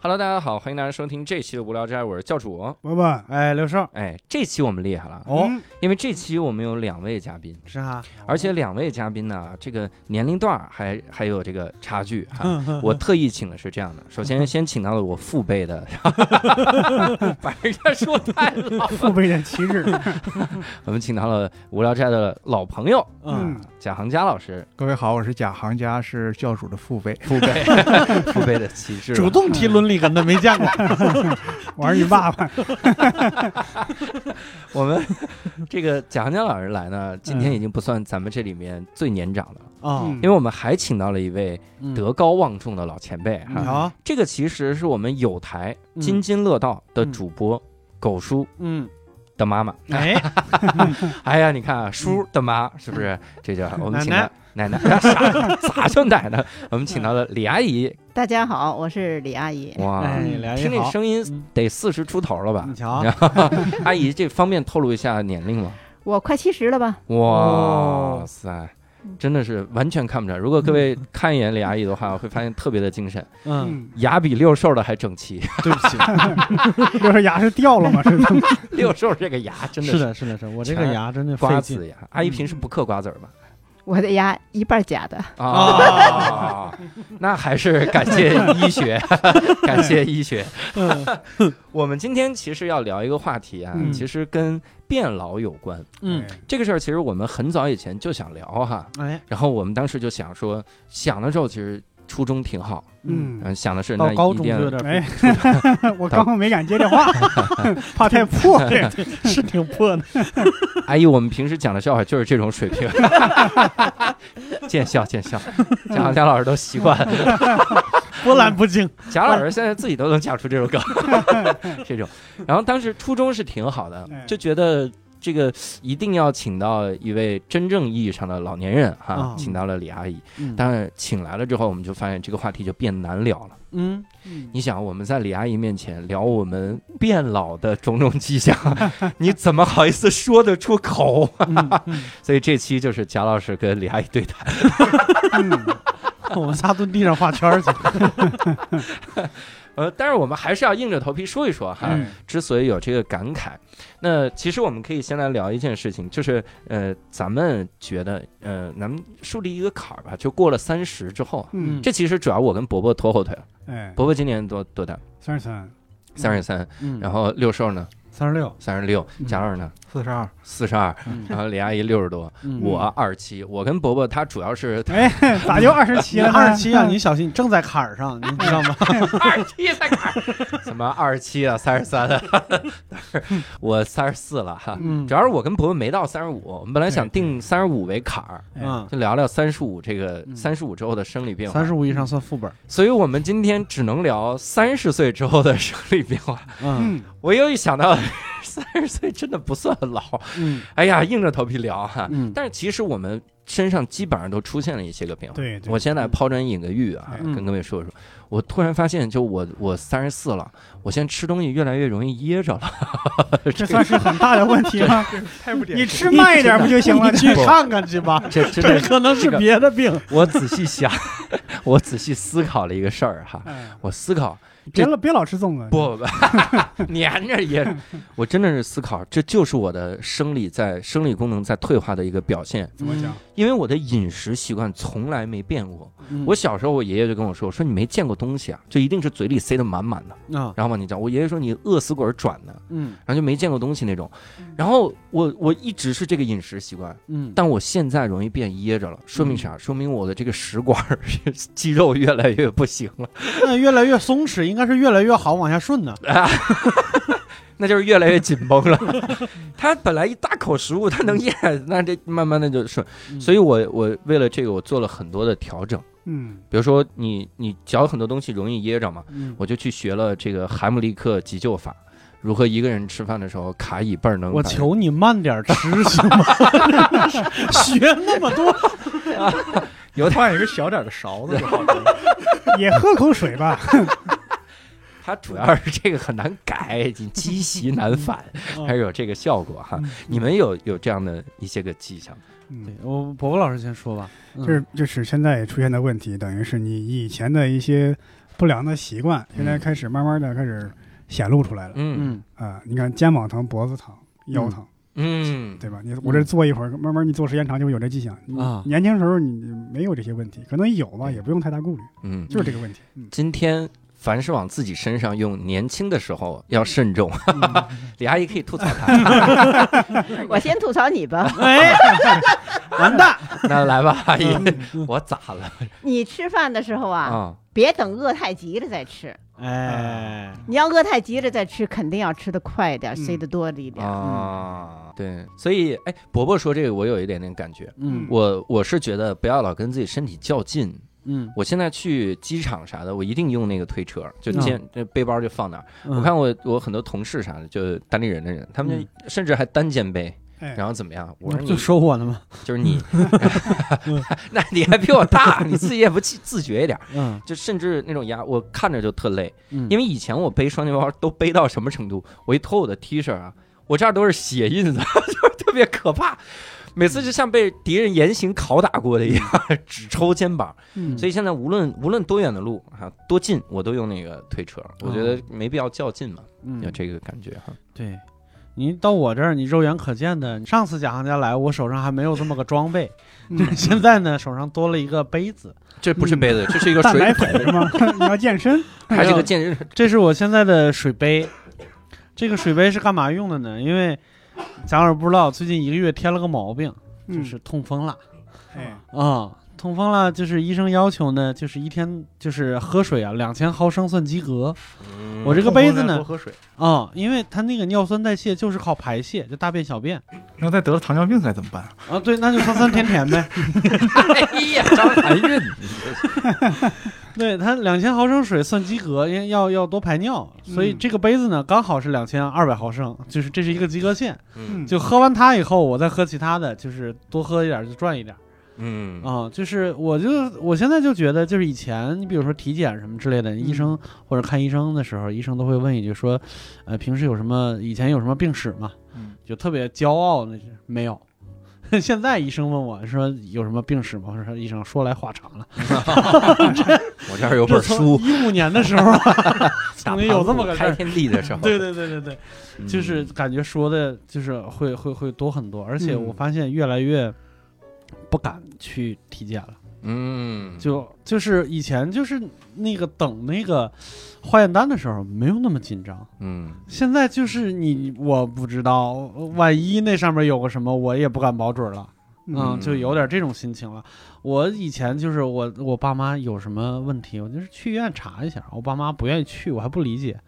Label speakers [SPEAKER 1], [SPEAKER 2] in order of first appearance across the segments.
[SPEAKER 1] Hello，大家好，欢迎大家收听这期的无聊斋，我是教主。
[SPEAKER 2] 伯伯，
[SPEAKER 3] 哎，刘胜，
[SPEAKER 1] 哎，这期我们厉害了，
[SPEAKER 3] 哦，
[SPEAKER 2] 嗯。
[SPEAKER 1] 因为这期我们有两位嘉宾，
[SPEAKER 3] 是啊，
[SPEAKER 1] 而且两位嘉宾呢，这个年龄段儿还还有这个差距哈。我特意请的是这样的，首先 先请到了我父辈的，把人家说太老了，
[SPEAKER 2] 父辈的旗帜，
[SPEAKER 1] 我们请到了无聊斋的老朋友，
[SPEAKER 3] 嗯，
[SPEAKER 2] 嗯，
[SPEAKER 1] 贾行家老师，
[SPEAKER 4] 各位好，我是贾行家，是教主的父辈。
[SPEAKER 1] 父辈 父辈的旗帜，
[SPEAKER 3] 主动提伦理根的没见过，
[SPEAKER 2] 我是你爸爸，
[SPEAKER 1] 我们这个贾行家老师来呢，今天已经不算咱们这里面最年长的了，
[SPEAKER 3] 啊，
[SPEAKER 2] 嗯
[SPEAKER 1] 因为我们还请到了一位德高望重的老前辈哈。
[SPEAKER 3] 啊，
[SPEAKER 1] 这个其实是我们有台
[SPEAKER 3] 嗯。
[SPEAKER 1] 津津乐道的主播狗叔。
[SPEAKER 3] 嗯，
[SPEAKER 1] 的妈妈。
[SPEAKER 3] 哎，
[SPEAKER 1] 哎呀，你看啊，叔的妈是不是？这叫 我们请
[SPEAKER 3] 奶
[SPEAKER 1] 的奶奶，啥咋叫奶奶？我们请到了李阿姨。
[SPEAKER 5] 大家好，我是李阿姨。
[SPEAKER 1] 哇，听这声音
[SPEAKER 3] 嗯
[SPEAKER 1] 得四十出头了吧
[SPEAKER 3] 你？瞧，
[SPEAKER 1] 阿姨，这方便透露一下年龄吗？
[SPEAKER 5] 我快七十了吧？
[SPEAKER 1] 哇
[SPEAKER 3] 哦
[SPEAKER 1] 塞！真的是完全看不出来。如果各位看一眼李阿姨的话，会发现特别的精神，
[SPEAKER 3] 嗯，
[SPEAKER 2] 嗯，
[SPEAKER 1] 牙比六兽的还整齐。
[SPEAKER 3] 对不起，
[SPEAKER 2] 六兽牙是掉了吗？是的，
[SPEAKER 1] 六兽这个牙真的是
[SPEAKER 3] 是的，是的，是的，我这个牙真的
[SPEAKER 1] 瓜子牙。阿姨平时不嗑瓜子儿吧？
[SPEAKER 5] 我的牙一半假的，
[SPEAKER 1] 啊，那还是感谢医学，感谢医学。我们今天其实要聊一个话题啊，
[SPEAKER 2] 嗯。
[SPEAKER 1] 其实跟变老有关。
[SPEAKER 3] 嗯，
[SPEAKER 1] 这个事儿其实我们很早以前就想聊哈，
[SPEAKER 3] 哎，
[SPEAKER 1] 然后我们当时就想说，想的时候其实初中挺好，
[SPEAKER 3] 嗯，
[SPEAKER 1] 嗯，想的是那
[SPEAKER 3] 到高中就有点
[SPEAKER 2] 哎，我刚刚没敢接电话，怕太破。对
[SPEAKER 3] 是挺破的，
[SPEAKER 1] 阿姨，我们平时讲的笑话就是这种水平，见笑见笑，贾贾老师都习惯。了。
[SPEAKER 3] 波澜不惊，
[SPEAKER 1] 贾老师现在自己都能讲出这种梗，这种。然后当时初中是挺好的
[SPEAKER 2] 哎，
[SPEAKER 1] 就觉得这个一定要请到一位真正意义上的老年人哈
[SPEAKER 3] 啊，
[SPEAKER 1] 请到了李阿姨。
[SPEAKER 3] 嗯
[SPEAKER 1] 但是请来了之后，我们就发现这个话题就变难聊了。
[SPEAKER 3] 嗯，
[SPEAKER 1] 你想，我们在李阿姨面前聊我们变老的种种迹象，你怎么好意思说得出口？
[SPEAKER 3] 嗯嗯
[SPEAKER 1] 所以这期就是贾老师跟李阿姨对谈。
[SPEAKER 2] 嗯
[SPEAKER 3] 我们仨蹲地上画圈儿去，
[SPEAKER 1] 呃，但是我们还是要硬着头皮说一说哈。
[SPEAKER 2] 嗯
[SPEAKER 1] 之所以有这个感慨，那其实我们可以先来聊一件事情，就是呃，咱们觉得呃，咱们树立一个坎儿吧，就过了三十之后，
[SPEAKER 2] 嗯，
[SPEAKER 1] 这其实主要我跟伯伯拖后腿了。
[SPEAKER 2] 哎，
[SPEAKER 1] 伯伯今年多多大？
[SPEAKER 2] 三十三，
[SPEAKER 1] 三十三。
[SPEAKER 3] 嗯，
[SPEAKER 1] 然后六兽呢？
[SPEAKER 3] 三十六，
[SPEAKER 1] 三十六。
[SPEAKER 3] 嗯
[SPEAKER 1] 贾老师呢？
[SPEAKER 4] 四十二，
[SPEAKER 1] 四十二。
[SPEAKER 3] 嗯
[SPEAKER 1] 然后李阿姨六十多，
[SPEAKER 3] 嗯
[SPEAKER 1] 我二十七。我跟伯伯他主要是
[SPEAKER 2] 哎，咋就二十七？
[SPEAKER 3] 二十七啊，你小心，你正在坎儿上，你知道吗？
[SPEAKER 1] 二十七才看，什么二十七啊，三十三啊，我三十四了哈。
[SPEAKER 3] 嗯
[SPEAKER 1] 主要是我跟伯伯没到三十五，我们本来想定三十五为坎儿，
[SPEAKER 2] 哎
[SPEAKER 3] 嗯，
[SPEAKER 1] 就聊聊三十五这个
[SPEAKER 3] 嗯
[SPEAKER 1] 三十五之后的生理变化。
[SPEAKER 3] 三十五以上算副本，
[SPEAKER 1] 所以我们今天只能聊三十岁之后的生理变化。
[SPEAKER 3] 嗯
[SPEAKER 2] 嗯，
[SPEAKER 1] 我又一想到 三十岁真的不算老，
[SPEAKER 3] 嗯
[SPEAKER 1] 哎呀，硬着头皮聊哈。
[SPEAKER 3] 嗯，
[SPEAKER 1] 但是其实我们身上基本上都出现了一些个变化。
[SPEAKER 2] 对对，
[SPEAKER 1] 我现在抛砖引个玉啊，
[SPEAKER 2] 哎
[SPEAKER 1] 跟各位说说。我突然发现，就我我三十四了，我现在吃东西越来越容易噎着了。
[SPEAKER 2] 这算是很大的问题吗？
[SPEAKER 4] 太不
[SPEAKER 2] 你吃慢一点不就行了？
[SPEAKER 3] 去看看去吧，
[SPEAKER 1] 这真
[SPEAKER 3] 这，可能是别的病。
[SPEAKER 1] 我仔细想，我仔细思考了一个事儿哈。
[SPEAKER 2] 哎
[SPEAKER 1] 我思考，
[SPEAKER 2] 别老别老吃粽子，
[SPEAKER 1] 不 不不，粘着噎着。我真的是思考，这就是我的生理在生理功能在退化的一个表现。
[SPEAKER 2] 怎么讲？
[SPEAKER 1] 因为我的饮食习惯从来没变过。
[SPEAKER 3] 嗯
[SPEAKER 1] 我小时候，我爷爷就跟我说：“说你没见过东西啊，就一定是嘴里塞得满满的。”
[SPEAKER 3] 啊，
[SPEAKER 1] 然后嘛，你讲，我爷爷说你饿死鬼转的，
[SPEAKER 3] 嗯
[SPEAKER 1] 然后就没见过东西那种。然后我我一直是这个饮食习惯，
[SPEAKER 3] 嗯，
[SPEAKER 1] 但我现在容易变噎着了，说明啥？说明我的这个食管 肌肉越来越不行了，
[SPEAKER 3] 那越来越松弛，应该是越来越好往下顺呢。
[SPEAKER 1] 那就是越来越紧绷了。他本来一大口食物，他能咽，那这慢慢的就顺。
[SPEAKER 3] 嗯
[SPEAKER 1] 所以我我为了这个，我做了很多的调整。
[SPEAKER 2] 嗯，
[SPEAKER 1] 比如说你你嚼很多东西容易噎着嘛，
[SPEAKER 3] 嗯
[SPEAKER 1] 我就去学了这个海姆立克急救法，如何一个人吃饭的时候卡椅背儿能。
[SPEAKER 3] 我求你慢点吃行吗？学那么多，
[SPEAKER 1] 有点
[SPEAKER 4] 换一个小点的勺子就好了。
[SPEAKER 2] 也喝口水吧。
[SPEAKER 1] 它主要是这个很难改，你积习难返，还是有这个效果哈。你们有有这样的一些个迹象？
[SPEAKER 3] 对我伯伯老师先说吧，
[SPEAKER 2] 就是就是现在出现的问题，等于是你以前的一些不良的习惯，现在开始慢慢的开始显露出来了。
[SPEAKER 1] 嗯
[SPEAKER 3] 嗯
[SPEAKER 2] 啊，你看肩膀疼、脖子疼、腰疼，
[SPEAKER 1] 嗯，
[SPEAKER 2] 对吧？你我这坐一会儿，慢慢你坐时间长就会有这迹象。
[SPEAKER 3] 啊
[SPEAKER 2] 年轻时候你没有这些问题，可能有吧，也不用太大顾虑，
[SPEAKER 1] 嗯，
[SPEAKER 2] 就是这个问题。嗯，
[SPEAKER 1] 今天凡是往自己身上用，年轻的时候要慎重。李阿姨可以吐槽他，
[SPEAKER 5] 我先吐槽你吧。
[SPEAKER 3] 哎，完蛋，
[SPEAKER 1] 那来吧，阿姨，我咋了
[SPEAKER 5] 你吃饭的时候啊，
[SPEAKER 1] 啊？
[SPEAKER 5] 别等饿太急了再吃。
[SPEAKER 3] 哎，
[SPEAKER 5] 你要饿太急了再吃，肯定要吃的快一点，
[SPEAKER 2] 嗯
[SPEAKER 5] 塞得多一点。
[SPEAKER 1] 啊，对，所以哎，伯伯说这个我有一点点感觉，
[SPEAKER 3] 嗯
[SPEAKER 1] 我我是觉得不要老跟自己身体较劲。
[SPEAKER 3] 嗯，
[SPEAKER 1] 我现在去机场啥的，我一定用那个推车，就肩这背包就放那儿。
[SPEAKER 3] 嗯
[SPEAKER 1] 我看我我很多同事啥的，就单立人的人，他们就甚至还单肩背，
[SPEAKER 2] 哎，
[SPEAKER 1] 然后怎么样？我说
[SPEAKER 3] 就
[SPEAKER 1] 你
[SPEAKER 3] 说我了吗，
[SPEAKER 1] 就是你，那你还比我大，你自己也不自自觉一点，
[SPEAKER 3] 嗯
[SPEAKER 1] 就甚至那种压，我看着就特累。
[SPEAKER 3] 嗯，
[SPEAKER 1] 因为以前我背双肩包都背到什么程度？我一脱我的 T 恤啊，我这儿都是血印子，就是特别可怕。每次就像被敌人严刑拷打过的一样，只抽肩膀。
[SPEAKER 3] 嗯
[SPEAKER 1] 所以现在无论无论多远的路啊，多近我都用那个推车。我觉得没必要较劲嘛，
[SPEAKER 3] 嗯
[SPEAKER 1] 有这个感觉哈。
[SPEAKER 3] 对。你到我这儿，你肉眼可见的。上次贾行家来，我手上还没有这么个装备，
[SPEAKER 2] 嗯
[SPEAKER 3] 现在呢，手上多了一个杯子，
[SPEAKER 1] 这不是杯子，这是一个水
[SPEAKER 2] 粉是吗？你要健身，
[SPEAKER 1] 还是个健身。
[SPEAKER 3] 这是我现在的水杯。这个水杯是干嘛用的呢？因为贾老师不知道，最近一个月添了个毛病，就
[SPEAKER 2] 嗯。
[SPEAKER 3] 是痛风了。
[SPEAKER 2] 哎，
[SPEAKER 3] 啊、痛风了，就是医生要求呢，就是一天就是喝水啊，两千毫升算及格我这个杯子呢
[SPEAKER 4] 多喝水。
[SPEAKER 3] 啊、因为它那个尿酸代谢就是靠排泄，就大便小便
[SPEAKER 4] 那再得了糖尿病该怎么办？
[SPEAKER 3] 啊，对，那就酸酸甜甜呗。
[SPEAKER 1] 哎呀，张含韵，
[SPEAKER 3] 对，它两千毫升水算及格，因为要要多排尿，所以
[SPEAKER 2] 嗯
[SPEAKER 3] 这个杯子呢刚好是两千二百毫升，就是这是一个及格线。
[SPEAKER 1] 嗯
[SPEAKER 3] 就喝完它以后，我再喝其他的，就是多喝一点就赚一点
[SPEAKER 1] 嗯
[SPEAKER 3] 啊、就是我就我现在就觉得，就是以前你比如说体检什么之类的，医生或者看医生的时候，医生都会问一句说，呃，平时有什么以前有什么病史吗？
[SPEAKER 4] 嗯
[SPEAKER 3] 就特别骄傲那是没有。现在医生问我说有什么病史吗？我说医生说来话长了，
[SPEAKER 1] 我这儿有本书，
[SPEAKER 3] 一五年的时候啊，
[SPEAKER 1] 打
[SPEAKER 3] 曾经有这么个。
[SPEAKER 1] 开天地的时候，
[SPEAKER 3] 对对对对对，
[SPEAKER 1] 嗯
[SPEAKER 3] 就是感觉说的，就是会会会多很多，而且
[SPEAKER 2] 嗯
[SPEAKER 3] 我发现越来越不敢去体检了。
[SPEAKER 1] 嗯，
[SPEAKER 3] 就就是以前就是那个等那个化验单的时候没有那么紧张，
[SPEAKER 1] 嗯
[SPEAKER 3] 现在就是你我不知道，万一那上面有个什么，我也不敢保准了。嗯，
[SPEAKER 1] 嗯
[SPEAKER 3] 就有点这种心情了。我以前就是我我爸妈有什么问题，我就是去医院查一下。我爸妈不愿意去，我还不理解。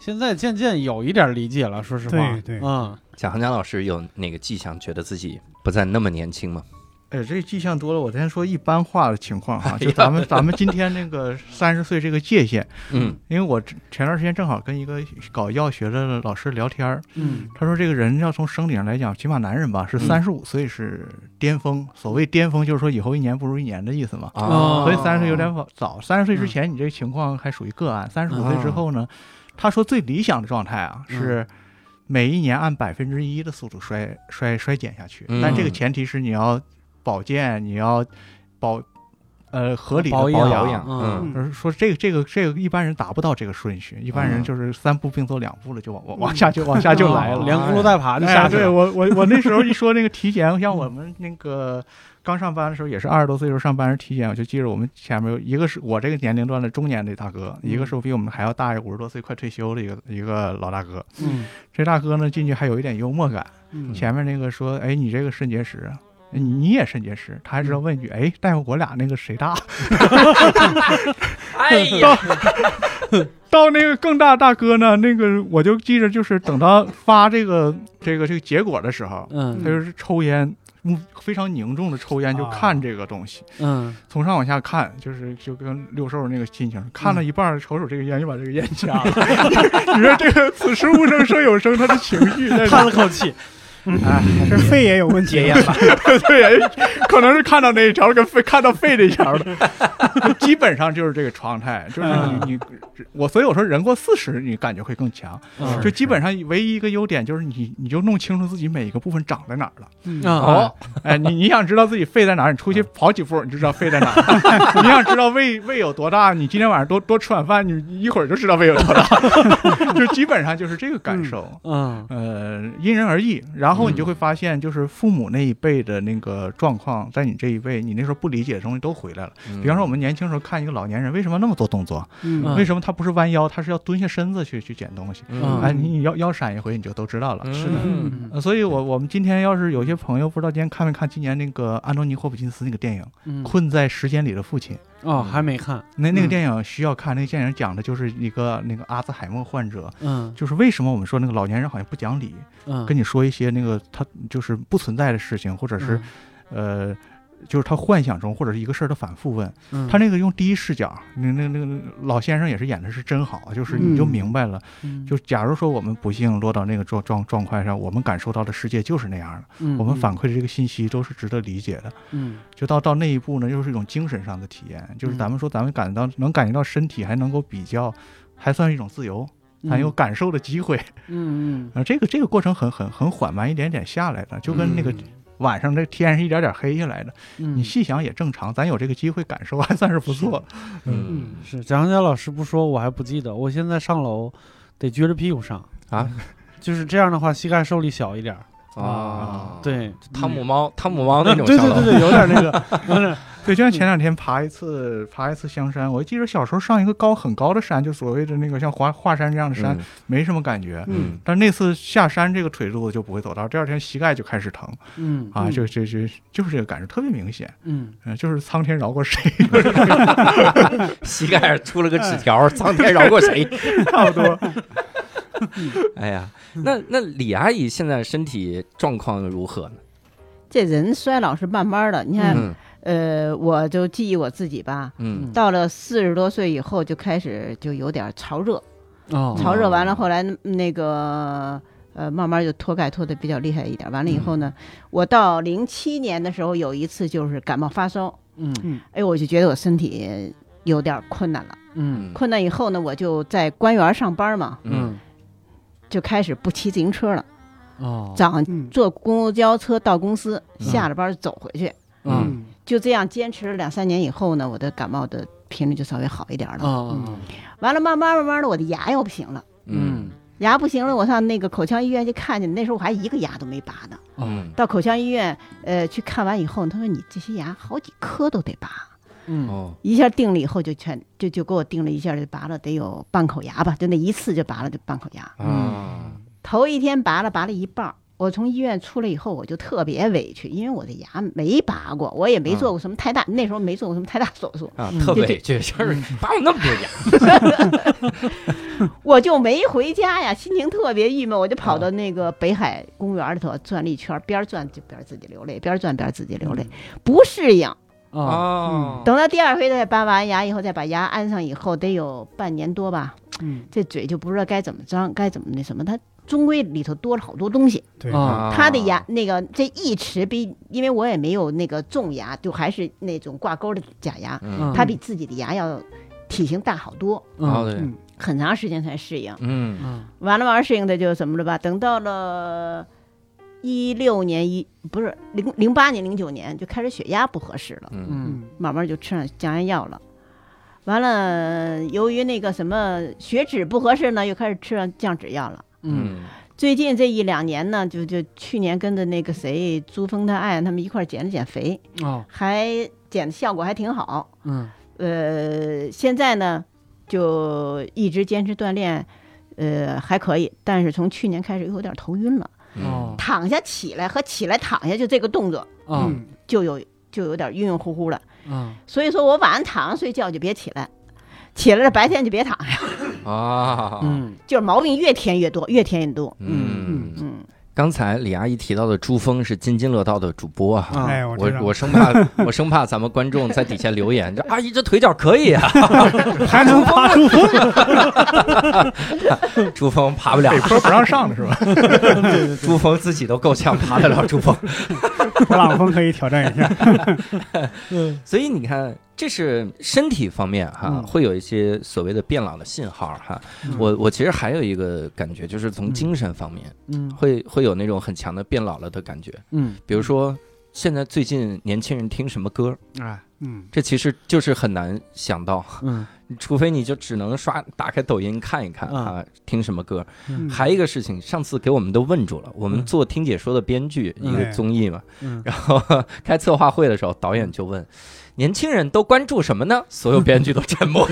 [SPEAKER 3] 现在渐渐有一点理解了，说实话。
[SPEAKER 2] 对对
[SPEAKER 3] 嗯，
[SPEAKER 1] 贾行家老师有哪个迹象觉得自己不再那么年轻吗？
[SPEAKER 4] 哎，这迹象多了，我先说一般化的情况哈，就咱们咱们今天那个三十岁这个界限，
[SPEAKER 1] 嗯
[SPEAKER 4] 因为我前段时间正好跟一个搞药学的老师聊天儿，
[SPEAKER 3] 嗯
[SPEAKER 4] 他说这个人要从生理上来讲，起码男人吧是
[SPEAKER 1] 嗯
[SPEAKER 4] 三十五岁是巅峰，所谓巅峰就是说以后一年不如一年的意思嘛。
[SPEAKER 3] 哦
[SPEAKER 4] 所以三十岁有点早早，三十岁之前你这个情况还属于个案，三十五岁之后呢，他说最理想的状态啊
[SPEAKER 3] 嗯
[SPEAKER 4] 是每一年按百分之一的速度衰衰衰减下去，
[SPEAKER 1] 嗯
[SPEAKER 4] 但这个前提是你要保健，你要保呃合理的
[SPEAKER 3] 保
[SPEAKER 4] 保
[SPEAKER 1] 养
[SPEAKER 4] 养。
[SPEAKER 1] 嗯
[SPEAKER 4] 说这个这个这个一般人达不到这个顺序，一般人
[SPEAKER 1] 嗯
[SPEAKER 4] 就是三步并作两步了，就往往往下就往下就来了。
[SPEAKER 3] 连轱辘带爬就
[SPEAKER 4] 哎
[SPEAKER 3] 下。
[SPEAKER 4] 对我我我那时候一说那个体检，像我们那个刚上班的时候，也是二十多岁时候上班时体检，我就记着我们前面有一个是我这个年龄段的中年的大哥，一个是比我们还要大五十多岁快退休的一个一个老大哥。
[SPEAKER 3] 嗯
[SPEAKER 4] 这大哥呢进去还有一点幽默感，
[SPEAKER 2] 嗯
[SPEAKER 4] 前面那个说，哎，你这个肾结石啊。你你也肾结石，他还知道问一句，哎，大夫，我俩那个谁大？
[SPEAKER 1] 哎呀，
[SPEAKER 4] 到那个更大大哥呢，那个我就记着，就是等到发这个这个这个结果的时候，他
[SPEAKER 3] 嗯
[SPEAKER 4] 就是抽烟，嗯，非常凝重的抽烟，就
[SPEAKER 2] 啊
[SPEAKER 4] 看这个东西，
[SPEAKER 3] 嗯
[SPEAKER 4] 从上往下看，就是就跟六兽那个心情，看了一半，瞅瞅这个烟，就把这个烟掐了。你说这个此时无声胜有声，他的情绪在
[SPEAKER 3] 叹了口气。
[SPEAKER 4] 哎，
[SPEAKER 2] 是肺也有问题
[SPEAKER 1] 戒烟吧，
[SPEAKER 4] 对，可能是看到那一条跟肺看到肺这一条的，基本上就是这个状态，就是你你我，所以我说人过四十，你感觉会更强。
[SPEAKER 3] 嗯
[SPEAKER 4] 就基本上唯一一个优点就是你你就弄清楚自己每一个部分长在哪儿了。
[SPEAKER 1] 哦，
[SPEAKER 4] 哎，你你想知道自己肺在哪儿，你出去跑几步你就知道肺在哪儿。你想知道胃胃有多大，你今天晚上多多吃晚饭，你一会儿就知道胃有多大。就基本上就是这个感受。
[SPEAKER 3] 嗯
[SPEAKER 4] 呃，因人而异。然后你就会发现，就是父母那一辈的那个状况，在你这一辈，你那时候不理解的东西都回来了。比方说，我们年轻时候看一个老年人为什么那么多动作，
[SPEAKER 2] 嗯？
[SPEAKER 4] 为什么他不是弯腰，他是要蹲下身子去去捡东西。
[SPEAKER 1] 嗯？
[SPEAKER 4] 哎，你你腰腰闪一回，你就都知道了。
[SPEAKER 1] 是的，
[SPEAKER 4] 所以我我们今天要是有些朋友不知道今天看没看今年那个安东尼霍普金斯那个电影《
[SPEAKER 3] 嗯
[SPEAKER 4] 困在时间里的父亲》，
[SPEAKER 3] 哦还没看。
[SPEAKER 4] 那那个
[SPEAKER 3] 嗯。
[SPEAKER 4] 电影需要看，那个电影讲的就是一个那个阿兹海默患者，
[SPEAKER 3] 嗯。
[SPEAKER 4] 就是为什么我们说那个老年人好像不讲理，
[SPEAKER 3] 嗯。
[SPEAKER 4] 跟你说一些那个他就是不存在的事情，或者是、呃，就是他幻想中或者是一个事儿的反复问。
[SPEAKER 3] 嗯。
[SPEAKER 4] 他那个用第一视角，那那那个老先生也是演的是真好，就是你就
[SPEAKER 2] 嗯。
[SPEAKER 4] 明白了。
[SPEAKER 3] 嗯。
[SPEAKER 4] 就假如说我们不幸落到那个状状状况上，我们感受到的世界就是那样的，
[SPEAKER 3] 嗯
[SPEAKER 4] 我们反馈的这个信息都是值得理解的。
[SPEAKER 3] 嗯。
[SPEAKER 4] 就到到那一步呢，又是一种精神上的体验，就是咱们说咱们感到能感觉到身体还能够比较，还算是一种自由，还有感受的机会。
[SPEAKER 3] 嗯嗯。
[SPEAKER 4] 啊，这个这个过程很很很缓慢，一点点下来的，就跟那个
[SPEAKER 3] 嗯
[SPEAKER 4] 晚上这天是一点点黑下来的。
[SPEAKER 3] 嗯。
[SPEAKER 4] 你细想也正常，咱有这个机会感受，还算是不错。
[SPEAKER 1] 嗯。
[SPEAKER 3] 是蒋佳老师不说我还不记得，我现在上楼得撅着屁股上。
[SPEAKER 1] 啊，
[SPEAKER 3] 就是这样的话膝盖受力小一点儿。
[SPEAKER 1] 啊，，
[SPEAKER 3] 对
[SPEAKER 1] 汤姆猫，汤姆猫那种
[SPEAKER 3] 对对对对，有点那个，有点
[SPEAKER 4] 对，就像前两天爬一次爬一次香山，我记得小时候上一个高很高的山，就所谓的那个像华华山这样的山，没什么感觉。
[SPEAKER 1] 嗯
[SPEAKER 4] 但那次下山，这个腿肚子就不会走道，第二天膝盖就开始疼
[SPEAKER 3] 嗯
[SPEAKER 4] 啊，就就就就是这个感受特别明显，
[SPEAKER 3] 嗯
[SPEAKER 4] 嗯，就是苍天饶过谁，
[SPEAKER 1] 膝盖上出了个纸条，苍天饶过谁？
[SPEAKER 4] 差不多。
[SPEAKER 1] 哎呀，那那李阿姨现在身体状况如何呢？
[SPEAKER 5] 这人衰老是慢慢的。你看，
[SPEAKER 1] 嗯
[SPEAKER 5] 呃，我就记忆我自己吧，
[SPEAKER 1] 嗯。
[SPEAKER 5] 到了四十多岁以后就开始就有点潮热，
[SPEAKER 3] 哦。
[SPEAKER 5] 潮热完了，后来那个呃，慢慢就脱钙脱的比较厉害一点。完了以后呢，我到零七年的时候有一次就是感冒发烧，
[SPEAKER 3] 嗯。
[SPEAKER 5] 哎，我就觉得我身体有点困难了。
[SPEAKER 3] 嗯。
[SPEAKER 5] 困难以后呢，我就在官园上班嘛，
[SPEAKER 1] 嗯。
[SPEAKER 5] 就开始不骑自行车了，
[SPEAKER 3] 哦。
[SPEAKER 5] 早上
[SPEAKER 2] 嗯。
[SPEAKER 5] 坐公交车到公司，
[SPEAKER 1] 嗯
[SPEAKER 5] 下了班走回去。
[SPEAKER 3] 嗯
[SPEAKER 5] 就这样坚持了两三年以后呢，我的感冒的频率就稍微好一点了。
[SPEAKER 3] 哦
[SPEAKER 5] 完了，慢慢慢慢的，我的牙又不行了，
[SPEAKER 1] 嗯。
[SPEAKER 5] 牙不行了，我上那个口腔医院去看去，那时候我还一个牙都没拔呢。
[SPEAKER 1] 嗯。
[SPEAKER 5] 到口腔医院，呃，去看完以后，他说你这些牙好几颗都得拔，
[SPEAKER 3] 嗯。
[SPEAKER 1] 哦。
[SPEAKER 5] 一下定了以后就全就就给我定了一下就拔了，得有半口牙吧，就那一次就拔了就半口牙。
[SPEAKER 1] 啊。
[SPEAKER 5] 头一天拔了，拔了一半儿。我从医院出来以后，我就特别委屈，因为我的牙没拔过，我也没做过什么太大，那时候没做过什么太大手术，
[SPEAKER 1] 啊，
[SPEAKER 3] 嗯
[SPEAKER 1] 特委屈，就是拔了那么多牙，
[SPEAKER 5] 我就没回家呀，心情特别郁闷，我就跑到那个北海公园里头转了一圈，边转就边自己流泪，边转边自己流泪，不适应。
[SPEAKER 3] 哦
[SPEAKER 1] 哦，
[SPEAKER 5] 等到第二回再拔完牙以后，再把牙安上以后，得有半年多吧，
[SPEAKER 2] 嗯，
[SPEAKER 5] 这嘴就不知道该怎么张，该怎么那什么，它终归里头多了好多东西。
[SPEAKER 2] 对，
[SPEAKER 3] 啊。
[SPEAKER 5] 他的牙那个这一齿比，因为我也没有那个种牙，就还是那种挂钩的假牙，
[SPEAKER 1] 嗯。
[SPEAKER 5] 它比自己的牙要体型大好多，
[SPEAKER 1] 嗯。对，
[SPEAKER 2] 嗯
[SPEAKER 5] 很长时间才适应。
[SPEAKER 1] 嗯。
[SPEAKER 3] 嗯
[SPEAKER 5] 完了完了适应的就怎么了吧？等到了一六年一不是零零八年零九年就开始血压不合适了，
[SPEAKER 1] 嗯。
[SPEAKER 3] 嗯。
[SPEAKER 5] 慢慢就吃上降压药了。完了，由于那个什么血脂不合适呢，又开始吃上降脂药了。
[SPEAKER 3] 嗯
[SPEAKER 5] 最近这一两年呢，就就去年跟着那个谁朱峰他爱人他们一块儿减了减肥，
[SPEAKER 3] 哦。
[SPEAKER 5] 还减的效果还挺好。
[SPEAKER 3] 嗯。
[SPEAKER 5] 呃，现在呢就一直坚持锻炼，呃还可以，但是从去年开始有点头晕了，躺下起来和起来躺下就这个动作
[SPEAKER 3] 哦。
[SPEAKER 2] 嗯
[SPEAKER 5] 就有就有点晕晕乎乎了。
[SPEAKER 3] 嗯。
[SPEAKER 5] 所以说我晚上躺着睡觉就别起来，起来了白天就别躺下，
[SPEAKER 1] 啊，
[SPEAKER 3] 嗯
[SPEAKER 5] 就是毛病越添越多，越添越多。
[SPEAKER 1] 嗯，
[SPEAKER 5] 嗯，
[SPEAKER 1] 刚才李阿姨提到的珠峰是津津乐道的主播哈，
[SPEAKER 3] 啊。
[SPEAKER 2] 哎，我
[SPEAKER 1] 我我生怕 我生怕咱们观众在底下留言，这阿姨这腿脚可以啊，
[SPEAKER 2] 还能爬珠峰，
[SPEAKER 1] 珠峰爬不了。
[SPEAKER 4] 北，坡不让上的是吧？
[SPEAKER 1] 珠峰自己都够呛爬得了珠峰，
[SPEAKER 2] 普朗峰可以挑战一下。
[SPEAKER 1] 所以你看，这是身体方面哈，
[SPEAKER 3] 嗯。
[SPEAKER 1] 会有一些所谓的变老的信号哈。
[SPEAKER 3] 嗯。
[SPEAKER 1] 我我其实还有一个感觉，就是从精神方面
[SPEAKER 3] 嗯。
[SPEAKER 1] 会会有那种很强的变老了的感觉，
[SPEAKER 3] 嗯，
[SPEAKER 1] 比如说。现在最近年轻人听什么歌？
[SPEAKER 3] 啊，
[SPEAKER 2] 嗯，
[SPEAKER 1] 这其实就是很难想到，
[SPEAKER 3] 嗯。
[SPEAKER 1] 除非你就只能刷打开抖音看一看
[SPEAKER 3] 嗯。
[SPEAKER 1] 啊，听什么歌。
[SPEAKER 2] 嗯。
[SPEAKER 1] 还有一个事情，上次给我们都问住了，我们
[SPEAKER 3] 嗯
[SPEAKER 1] 做听解说的编剧
[SPEAKER 3] 嗯。
[SPEAKER 1] 一个综艺嘛，
[SPEAKER 3] 嗯，
[SPEAKER 1] 然后开策划会的时候，导演就问：年轻人都关注什么呢？所有编剧都沉默，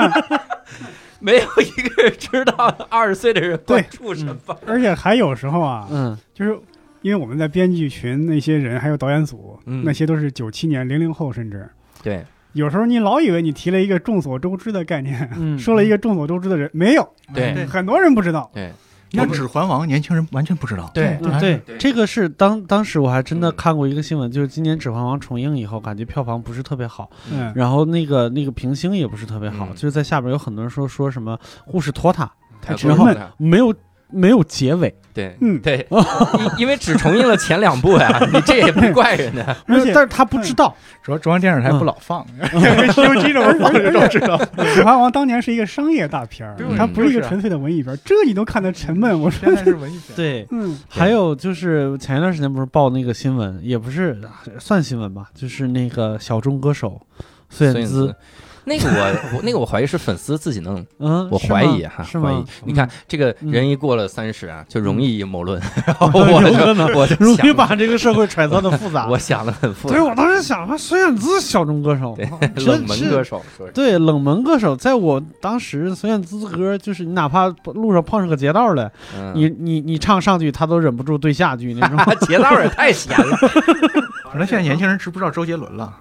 [SPEAKER 1] 没有一个人知道二十岁的人关注什么。
[SPEAKER 2] 而且还有时候啊，
[SPEAKER 3] 嗯。
[SPEAKER 2] 就是因为我们在编剧群那些人，还有导演组，
[SPEAKER 1] 嗯。
[SPEAKER 2] 那些都是九七年、零零后，甚至。
[SPEAKER 1] 对，
[SPEAKER 2] 有时候你老以为你提了一个众所周知的概念，
[SPEAKER 3] 嗯，
[SPEAKER 2] 说了一个众所周知的人，没有，
[SPEAKER 1] 对。
[SPEAKER 2] 很多人不知道。
[SPEAKER 1] 对，
[SPEAKER 4] 你看《指环王》，年轻人完全不知道。
[SPEAKER 1] 对
[SPEAKER 3] 嗯对
[SPEAKER 1] 对，
[SPEAKER 3] 这个是当当时我还真的
[SPEAKER 1] 嗯
[SPEAKER 3] 看过一个新闻，就是今年《指环王》重映以后，感觉票房不是特别好，
[SPEAKER 2] 嗯，
[SPEAKER 3] 然后那个那个评星也不是特别好，
[SPEAKER 1] 嗯。
[SPEAKER 3] 就是在下边有很多人说说什么护士拖沓，
[SPEAKER 1] 太
[SPEAKER 2] 然后。
[SPEAKER 3] 没有没有结尾，
[SPEAKER 1] 对，
[SPEAKER 2] 嗯。
[SPEAKER 1] 对，因因为只重映了前两部呀，你这也不怪人家。
[SPEAKER 2] 而且
[SPEAKER 3] 但是他不知道，
[SPEAKER 4] 主要中央电视台不老放，
[SPEAKER 2] 跟《西游记》这么放
[SPEAKER 4] 这都知道。
[SPEAKER 2] 《指环王》当年是一个商业大片儿，它不是一个纯粹的文艺片儿，这你都看得沉闷。我说，
[SPEAKER 4] 现在是文艺片。
[SPEAKER 3] 对。
[SPEAKER 2] 嗯，
[SPEAKER 3] 还有就是前一段时间不是报那个新闻，也不是算新闻吧，就是那个小众歌手孙燕姿，
[SPEAKER 1] 那个我我那个我怀疑是粉丝自己弄，
[SPEAKER 3] 嗯，
[SPEAKER 1] 我怀疑哈，
[SPEAKER 3] 是
[SPEAKER 1] 怀疑
[SPEAKER 3] 吗？
[SPEAKER 1] 你看这个
[SPEAKER 3] 嗯
[SPEAKER 1] 人一过了三十啊，就容易阴谋论，然后我就我就
[SPEAKER 3] 容易把这个社会揣测的复杂。
[SPEAKER 1] 我想的很复杂
[SPEAKER 3] 对，
[SPEAKER 1] 杂，
[SPEAKER 3] 我当时想，啊，孙燕姿小众歌手，
[SPEAKER 1] 冷门歌手
[SPEAKER 3] 对，冷门歌手，在我当时孙燕姿歌，就是你哪怕路上碰上个劫道的，
[SPEAKER 1] 嗯
[SPEAKER 3] 你你你唱上句，他都忍不住对下句那种
[SPEAKER 1] 劫道也太闲了，
[SPEAKER 4] 可能现在年轻人知不知道周杰伦了？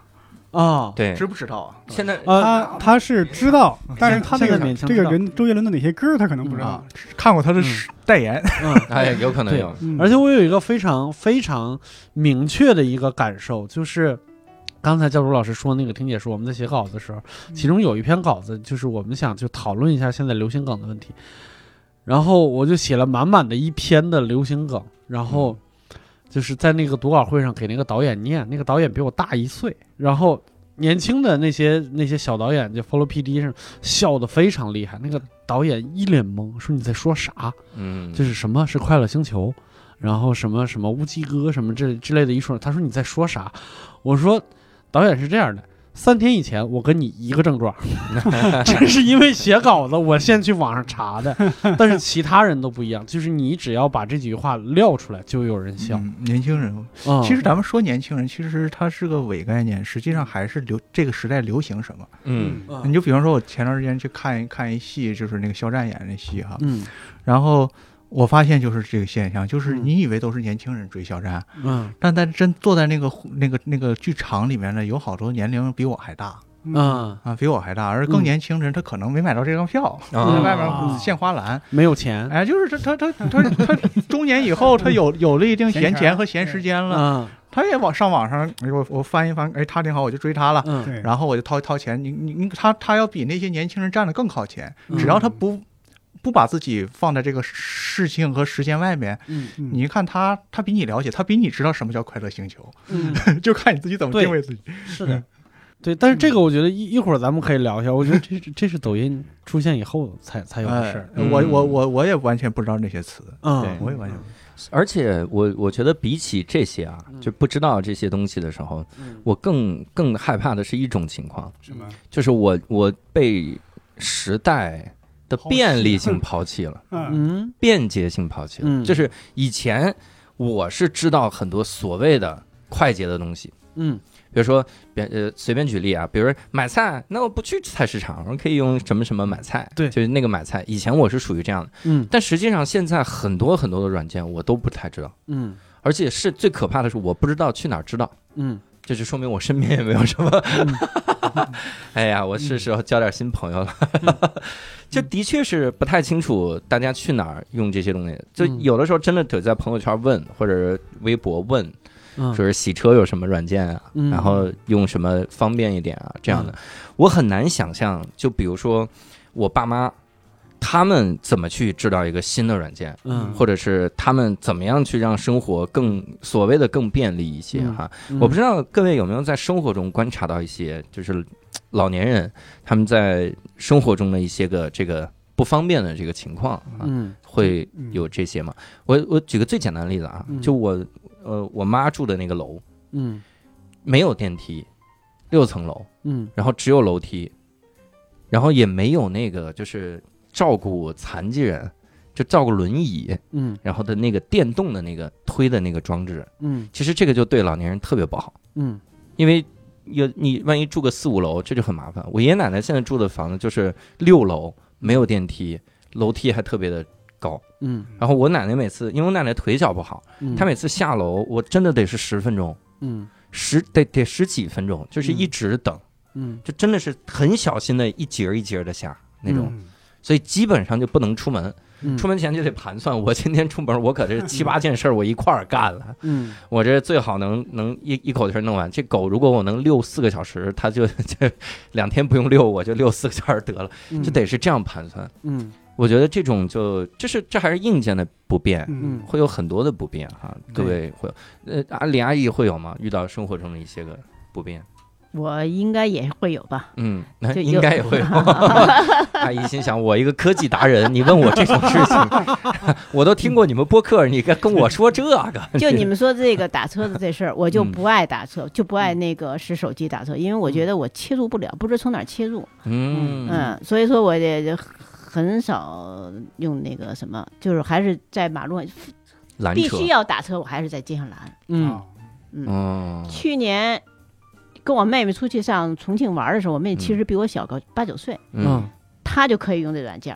[SPEAKER 3] 啊。
[SPEAKER 1] 对，
[SPEAKER 4] 知不知道啊？
[SPEAKER 1] 现在
[SPEAKER 3] 呃，
[SPEAKER 2] 他他是知道，但是他
[SPEAKER 3] 那
[SPEAKER 2] 个这个人周杰伦的哪些歌他可能不知道。
[SPEAKER 4] 啊。，看过他的
[SPEAKER 3] 嗯。
[SPEAKER 4] 代言。
[SPEAKER 3] 嗯，
[SPEAKER 1] 哎有可能有，
[SPEAKER 2] 嗯。
[SPEAKER 3] 而且我有一个非常非常明确的一个感受，就是刚才教主老师说那个听解说，我们在写稿子的时候，其中有一篇稿子就是我们想就讨论一下现在流行梗的问题，然后我就写了满满的一篇的流行梗，然后就是在那个读稿会上给那个导演念，那个导演比我大一岁，然后。年轻的那些那些小导演就 follow PD 上笑得非常厉害，那个导演一脸懵，说你在说啥？
[SPEAKER 1] 嗯，
[SPEAKER 3] 就是什么是快乐星球，然后什么什么乌鸡哥什么这之类的一说，他说你在说啥？我说导演是这样的，三天以前我跟你一个症状，这是因为写稿子我先去网上查的，但是其他人都不一样，就是你只要把这几句话撂出来，就有人笑。
[SPEAKER 4] 嗯年轻人，
[SPEAKER 3] 嗯
[SPEAKER 4] 其实咱们说年轻人，其实它是个伪概念，实际上还是流这个时代流行什么。
[SPEAKER 1] 嗯
[SPEAKER 4] 你就比方说，我前段时间去看一看一戏，就是那个肖战演的戏哈，
[SPEAKER 3] 嗯
[SPEAKER 4] 然后我发现就是这个现象，就是
[SPEAKER 3] 嗯。
[SPEAKER 4] 你以为都是年轻人追肖战，
[SPEAKER 3] 嗯。
[SPEAKER 4] 但在真坐在那个那个那个剧场里面呢，有好多年龄比我还大
[SPEAKER 3] 嗯，
[SPEAKER 4] 啊，比我还大，而更
[SPEAKER 3] 嗯。
[SPEAKER 4] 年轻人他可能没买到这张票，
[SPEAKER 1] 啊
[SPEAKER 4] 在外面献花篮，
[SPEAKER 3] 没有钱。
[SPEAKER 4] 哎，就是他他他他他他中年以后，他有有了一定闲
[SPEAKER 2] 闲钱
[SPEAKER 4] 钱和闲时间了，
[SPEAKER 3] 嗯。
[SPEAKER 4] 他也往上网上，哎我我翻一翻，哎，他挺好，我就追他了。
[SPEAKER 3] 嗯。
[SPEAKER 2] 对，
[SPEAKER 4] 然后我就掏掏钱，你你你，他他要比那些年轻人站得更靠前，
[SPEAKER 3] 嗯。
[SPEAKER 4] 只要他不不把自己放在这个事情和时间外面，
[SPEAKER 3] 嗯
[SPEAKER 2] 嗯
[SPEAKER 4] 你一看他，他比你了解，他比你知道什么叫快乐星球，
[SPEAKER 3] 嗯，
[SPEAKER 4] 就看你自己怎么定位自己。
[SPEAKER 3] 是的。对，但是这个我觉得一一会儿咱们可以聊一下。我觉得这是这是抖音出现以后才才有的事儿。
[SPEAKER 4] 哎我
[SPEAKER 1] 嗯
[SPEAKER 4] 我我我也完全不知道那些词，
[SPEAKER 3] 嗯
[SPEAKER 1] 对，
[SPEAKER 4] 我也完全
[SPEAKER 1] 而且我我觉得比起这些啊，
[SPEAKER 3] 嗯
[SPEAKER 1] 就不知道这些东西的时候，
[SPEAKER 3] 嗯
[SPEAKER 1] 我更更害怕的是一种情况，
[SPEAKER 2] 什么？
[SPEAKER 1] 就是我我被时代的便利性抛弃了，
[SPEAKER 2] 嗯。
[SPEAKER 3] 嗯
[SPEAKER 1] 便捷性抛弃了。
[SPEAKER 3] 嗯。
[SPEAKER 1] 就是以前我是知道很多所谓的快捷的东西，
[SPEAKER 3] 嗯。
[SPEAKER 1] 比如说，别呃随便举例啊，比如说买菜，那我不去菜市场，我可以用什么什么买菜，
[SPEAKER 3] 对。
[SPEAKER 1] 就是那个买菜。以前我是属于这样的，
[SPEAKER 3] 嗯。
[SPEAKER 1] 但实际上现在很多很多的软件我都不太知道，
[SPEAKER 3] 嗯。
[SPEAKER 1] 而且是最可怕的是我不知道去哪儿知道。
[SPEAKER 3] 嗯。
[SPEAKER 1] 这就说明我身边也没有什么 哎呀，我是时候交点新朋友了。就的确是不太清楚大家去哪儿用这些东西，就
[SPEAKER 3] 嗯。
[SPEAKER 1] 有的时候真的得在朋友圈问，或者是微博问，
[SPEAKER 3] 嗯。
[SPEAKER 1] 说是洗车有什么软件啊，
[SPEAKER 3] 嗯。
[SPEAKER 1] 然后用什么方便一点啊，这样的，我很难想象。就比如说我爸妈，他们怎么去制造一个新的软件，
[SPEAKER 3] 嗯，
[SPEAKER 1] 或者是他们怎么样去让生活更所谓的更便利一些
[SPEAKER 3] 嗯。
[SPEAKER 1] 哈？
[SPEAKER 3] 嗯。
[SPEAKER 1] 我不知道各位有没有在生活中观察到一些，就是老年人他们在生活中的一些个这个不方便的这个情况啊，
[SPEAKER 3] 嗯。
[SPEAKER 1] 会有这些吗？我我举个最简单的例子啊，
[SPEAKER 3] 嗯。
[SPEAKER 1] 就我呃我妈住的那个楼
[SPEAKER 3] 嗯。
[SPEAKER 1] 没有电梯，六层楼，
[SPEAKER 3] 嗯。
[SPEAKER 1] 然后只有楼梯，然后也没有那个就是照顾残疾人，就照顾轮椅，
[SPEAKER 3] 嗯。
[SPEAKER 1] 然后的那个电动的那个推的那个装置，
[SPEAKER 3] 嗯。
[SPEAKER 1] 其实这个就对老年人特别不好，
[SPEAKER 3] 嗯。
[SPEAKER 1] 因为有你万一住个四五楼，这就很麻烦。我爷爷奶奶现在住的房子就是六楼，没有电梯，楼梯还特别的高。
[SPEAKER 3] 嗯。
[SPEAKER 1] 然后我奶奶每次，因为我奶奶腿脚不好，
[SPEAKER 3] 嗯，
[SPEAKER 1] 她每次下楼，我真的得是十分钟，
[SPEAKER 3] 嗯。
[SPEAKER 1] 十得得十几分钟，就是一直等，
[SPEAKER 3] 嗯。
[SPEAKER 1] 就真的是很小心的一节儿一节儿的下那种，
[SPEAKER 2] 嗯
[SPEAKER 1] 所以基本上就不能出门。
[SPEAKER 3] 嗯
[SPEAKER 1] 出门前就得盘算，我今天出门，我可这 七八件事儿我一块儿干了。
[SPEAKER 3] 嗯
[SPEAKER 1] 我这最好能能一一口气儿弄完。这狗如果我能遛四个小时，它就 这两天不用遛，我就遛四个小时得了，
[SPEAKER 3] 嗯
[SPEAKER 1] 就得是这样盘算。
[SPEAKER 3] 嗯
[SPEAKER 1] 我觉得这种就这是这还是硬件的不便，
[SPEAKER 2] 嗯
[SPEAKER 1] 会有很多的不便哈。各位会有，呃，阿李阿姨会有吗？遇到生活中的一些个不便，
[SPEAKER 5] 我应该也会有吧。
[SPEAKER 1] 嗯，那
[SPEAKER 5] 就
[SPEAKER 1] 应该也会有。阿姨心想，我一个科技达人，你问我这种事情，我都听过你们播客，你跟跟我说这个，
[SPEAKER 5] 就你们说这个打车的这事儿，我就
[SPEAKER 1] 嗯。
[SPEAKER 5] 不爱打车，就不爱那个使手机打车，因为我觉得我切入不了，不知从哪切入。
[SPEAKER 1] 嗯。
[SPEAKER 5] 嗯，所以说我也就很少用那个什么，就是还是在马路上
[SPEAKER 1] 拦
[SPEAKER 5] 必须，要打车，我还是在街上拦。
[SPEAKER 3] 嗯。
[SPEAKER 2] 啊
[SPEAKER 5] 嗯，
[SPEAKER 1] 哦，
[SPEAKER 5] 去年跟我妹妹出去上重庆玩的时候，我妹妹其实比我小个八九岁，
[SPEAKER 1] 嗯。
[SPEAKER 5] 她就可以用这软件。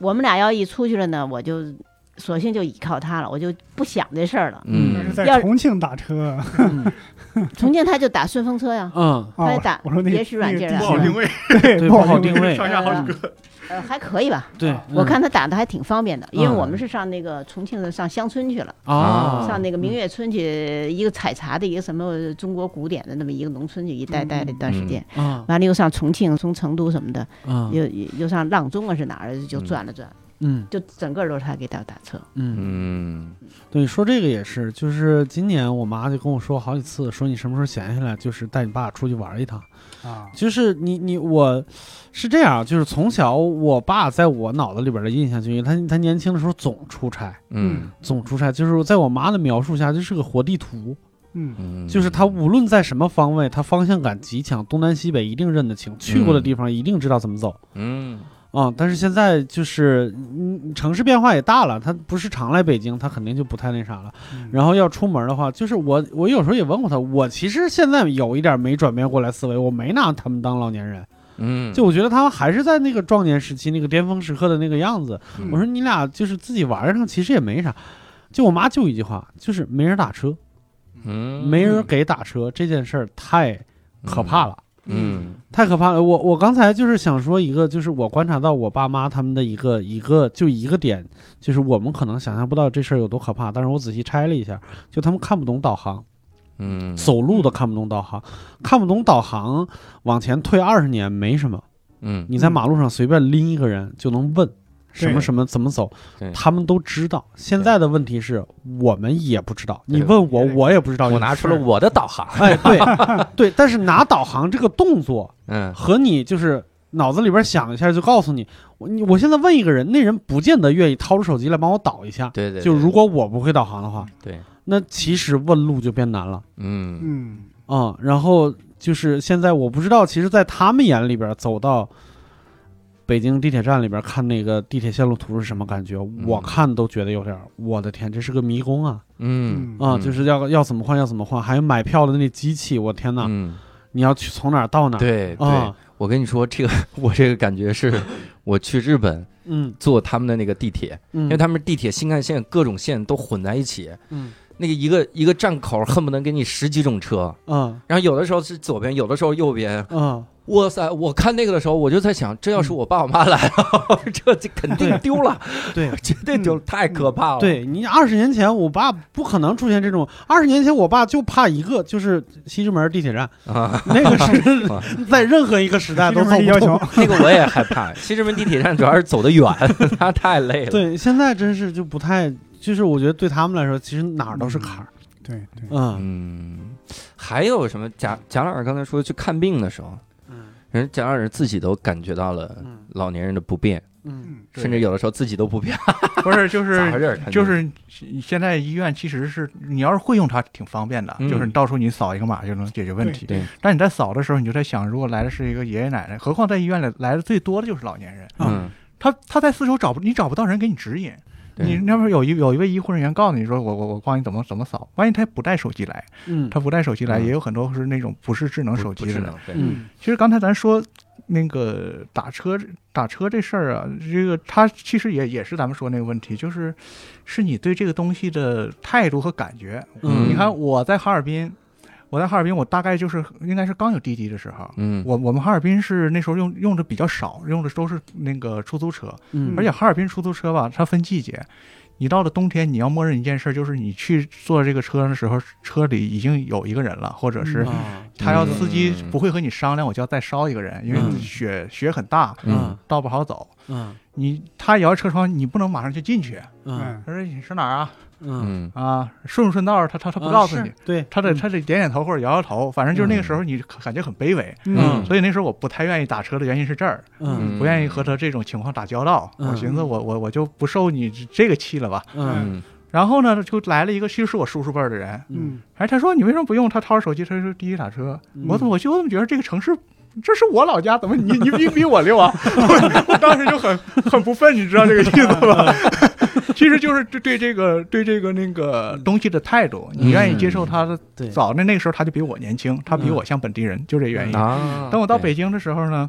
[SPEAKER 5] 我们俩要一出去了呢，我就索性就倚靠她了，我就不想这事儿了。
[SPEAKER 1] 嗯。
[SPEAKER 2] 在重庆打车，
[SPEAKER 3] 嗯
[SPEAKER 5] 重庆他就打顺风车呀，
[SPEAKER 3] 嗯。
[SPEAKER 5] 他打
[SPEAKER 2] 我说那
[SPEAKER 5] 也许软件
[SPEAKER 4] 不好定位，
[SPEAKER 2] 对
[SPEAKER 3] 对不好
[SPEAKER 2] 定
[SPEAKER 3] 定位。
[SPEAKER 4] 上下好几个。
[SPEAKER 5] 呃，还可以吧。
[SPEAKER 3] 对，
[SPEAKER 5] 我看他打的还挺方便的，因为
[SPEAKER 3] 嗯。
[SPEAKER 5] 我们是上那个重庆的上乡村去了，
[SPEAKER 3] 啊
[SPEAKER 5] 上那个明月村去，一个采茶的一个什么中国古典的那么一个农村去一待待了一段时间，
[SPEAKER 3] 啊
[SPEAKER 5] 完了又上重庆，从成都什么的，
[SPEAKER 3] 啊
[SPEAKER 5] 又又上阆中啊是哪儿就转了转，
[SPEAKER 3] 嗯
[SPEAKER 5] 就整个都是他给他打车。
[SPEAKER 3] 嗯，
[SPEAKER 1] 嗯
[SPEAKER 3] 对，说这个也是，就是今年我妈就跟我说好几次，说你什么时候闲下来，就是带你爸出去玩一趟。
[SPEAKER 2] 啊，
[SPEAKER 3] 就是你你我是这样，就是从小我爸在我脑子里边的印象，就是他他年轻的时候总出差，
[SPEAKER 1] 嗯
[SPEAKER 3] 总出差，就是在我妈的描述下，就是个活地图，
[SPEAKER 2] 嗯
[SPEAKER 1] 嗯，
[SPEAKER 3] 就是他无论在什么方位，他方向感极强，东南西北一定认得清，去过的地方一定知道怎么走。
[SPEAKER 1] 嗯
[SPEAKER 3] 啊、但是现在就是，嗯，城市变化也大了，他不是常来北京，他肯定就不太那啥了。
[SPEAKER 2] 嗯
[SPEAKER 3] 然后要出门的话，就是我，我有时候也问过他，我其实现在有一点没转变过来思维，我没拿他们当老年人，
[SPEAKER 1] 嗯，
[SPEAKER 3] 就我觉得他们还是在那个壮年时期那个巅峰时刻的那个样子。
[SPEAKER 2] 嗯
[SPEAKER 3] 我说你俩就是自己玩上，其实也没啥。就我妈就一句话，就是没人打车，
[SPEAKER 1] 嗯
[SPEAKER 3] 没人给打车这件事儿太可怕了。
[SPEAKER 1] 嗯
[SPEAKER 3] 太可怕了！我我刚才就是想说一个，就是我观察到我爸妈他们的一个一个就一个点，就是我们可能想象不到这事儿有多可怕，但是我仔细拆了一下，就他们看不懂导航，
[SPEAKER 1] 嗯。
[SPEAKER 3] 走路都看不懂导航，看不懂导航，往前退二十年没什么，
[SPEAKER 1] 嗯。
[SPEAKER 3] 你在马路上随便拎一个人就能问什么什么怎么走，他们都知道。现在的问题是我们也不知道，你问我我也不知道。
[SPEAKER 1] 我拿出了我的导航，
[SPEAKER 3] 哎，对 对，但是拿导航这个动作。
[SPEAKER 1] 嗯
[SPEAKER 3] 和你就是脑子里边想一下就告诉你，我你我现在问一个人，那人不见得愿意掏出手机来帮我导一下。
[SPEAKER 1] 对对，
[SPEAKER 3] 就如果我不会导航的话，
[SPEAKER 1] 对，
[SPEAKER 3] 那其实问路就变难了
[SPEAKER 1] 嗯
[SPEAKER 2] 嗯
[SPEAKER 3] 啊、然后就是现在我不知道，其实，在他们眼里边，走到北京地铁站里边看那个地铁线路图是什么感觉？我看都觉得有点，我的天，这是个迷宫啊！
[SPEAKER 1] 嗯。
[SPEAKER 3] 啊，
[SPEAKER 1] 嗯。
[SPEAKER 3] 就是要要怎么换要怎么换，还有买票的那机器，我天哪！
[SPEAKER 1] 嗯，
[SPEAKER 3] 你要去从哪儿到哪儿？
[SPEAKER 1] 对对。
[SPEAKER 3] 啊，，
[SPEAKER 1] 我跟你说，这个 我这个感觉是，我去日本
[SPEAKER 3] 嗯。
[SPEAKER 1] 坐他们的那个地铁，
[SPEAKER 3] 嗯，
[SPEAKER 1] 因为他们地铁新干线各种线都混在一起，
[SPEAKER 3] 嗯。
[SPEAKER 1] 那个一个一个站口恨不能给你十几种车，
[SPEAKER 3] 嗯。
[SPEAKER 1] 然后有的时候是左边，有的时候右边，
[SPEAKER 3] 嗯
[SPEAKER 1] 哇塞！我看那个的时候，我就在想，这要是我爸我妈来了，这这肯定丢了，
[SPEAKER 3] 对
[SPEAKER 1] 绝对丢，太可怕了。
[SPEAKER 3] 对你二十年前，我爸不可能出现这种。二十年前，我爸就怕一个，就是西直门地铁站，
[SPEAKER 1] 啊，
[SPEAKER 3] 那个是 在任何一个时代都走不
[SPEAKER 2] 要求
[SPEAKER 3] 动。
[SPEAKER 1] 那个我也害怕。西直门地铁站主要是走得远，他太累了。
[SPEAKER 3] 对，现在真是就不太，就是我觉得对他们来说，其实哪儿都是坎儿。
[SPEAKER 2] 对对，
[SPEAKER 3] 嗯
[SPEAKER 1] 嗯，还有什么？贾贾老师刚才说去看病的时候，
[SPEAKER 3] 嗯
[SPEAKER 1] 人家让人自己都感觉到了
[SPEAKER 3] 嗯。
[SPEAKER 1] 老年人的不便，
[SPEAKER 3] 嗯
[SPEAKER 2] 嗯，
[SPEAKER 1] 甚至有的时候自己都不便。
[SPEAKER 4] 不是就是就是现在医院其实是你要是会用它挺方便的，
[SPEAKER 1] 嗯。
[SPEAKER 4] 就是你到处你扫一个码就能解决问题。
[SPEAKER 1] 对，
[SPEAKER 4] 但你在扫的时候，你就在想，如果来的是一个爷爷奶奶，何况在医院里来的最多的就是老年人，
[SPEAKER 1] 嗯，
[SPEAKER 4] 他他在四周找不你找不到人给你指引。
[SPEAKER 1] 对。
[SPEAKER 4] 你那边有一有一位医护人员告诉你说，我我我帮你怎么怎么扫，万一他不带手机来，
[SPEAKER 3] 嗯。
[SPEAKER 4] 他不带手机来，
[SPEAKER 1] 嗯。
[SPEAKER 4] 也有很多是那种不是智能手机的
[SPEAKER 3] 嗯。
[SPEAKER 4] 其实刚才咱说那个打车打车这事儿啊，这个他其实也也是咱们说那个问题，就是是你对这个东西的态度和感觉。
[SPEAKER 3] 嗯。
[SPEAKER 4] 你看我在哈尔滨，我在哈尔滨，我大概就是应该是刚有滴滴的时候。
[SPEAKER 1] 嗯，
[SPEAKER 4] 我我们哈尔滨是那时候用用的比较少，用的都是那个出租车，
[SPEAKER 3] 嗯，
[SPEAKER 4] 而且哈尔滨出租车吧，它分季节。你到了冬天，你要默认一件事，就是你去坐这个车的时候，车里已经有一个人了，或者是
[SPEAKER 3] 啊
[SPEAKER 4] 他要司机
[SPEAKER 1] 嗯
[SPEAKER 4] 不会和你商量，我就要再捎一个人，因为
[SPEAKER 3] 嗯
[SPEAKER 4] 雪雪很大，
[SPEAKER 1] 嗯
[SPEAKER 4] 道不好走。
[SPEAKER 3] 嗯
[SPEAKER 4] 你他摇车窗，你不能马上就进去。
[SPEAKER 3] 嗯
[SPEAKER 2] 嗯
[SPEAKER 4] 他说你是哪儿啊？
[SPEAKER 3] 嗯，
[SPEAKER 1] 嗯
[SPEAKER 4] 啊，顺不顺道？他他他
[SPEAKER 3] 他
[SPEAKER 4] 不告诉你，，
[SPEAKER 3] 对，
[SPEAKER 4] 他得他得点点头或者摇摇头，反正就是那个时候你感觉很卑微。
[SPEAKER 3] 嗯
[SPEAKER 4] 所以那时候我不太愿意打车的原因是这儿，
[SPEAKER 3] 嗯
[SPEAKER 4] 不愿意和他这种情况打交道。
[SPEAKER 3] 嗯
[SPEAKER 4] 我寻思我我我就不受你这个气了吧。
[SPEAKER 3] 嗯
[SPEAKER 1] 嗯
[SPEAKER 4] 然后呢，就来了一个其实是我叔叔辈儿的人，
[SPEAKER 3] 嗯
[SPEAKER 4] 哎，他说你为什么不用？他掏着手机，他说滴滴打车。我怎么我就怎么觉得这个城市，这是我老家，怎么你你比比我溜啊？我我当时就很很不忿，你知道这个意思吧？其实就是对对这个对这个那个东西的态度，你愿意接受他的。早那那个时候他就比我年轻，他比我像本地人，就这原因。等我到北京的时候呢，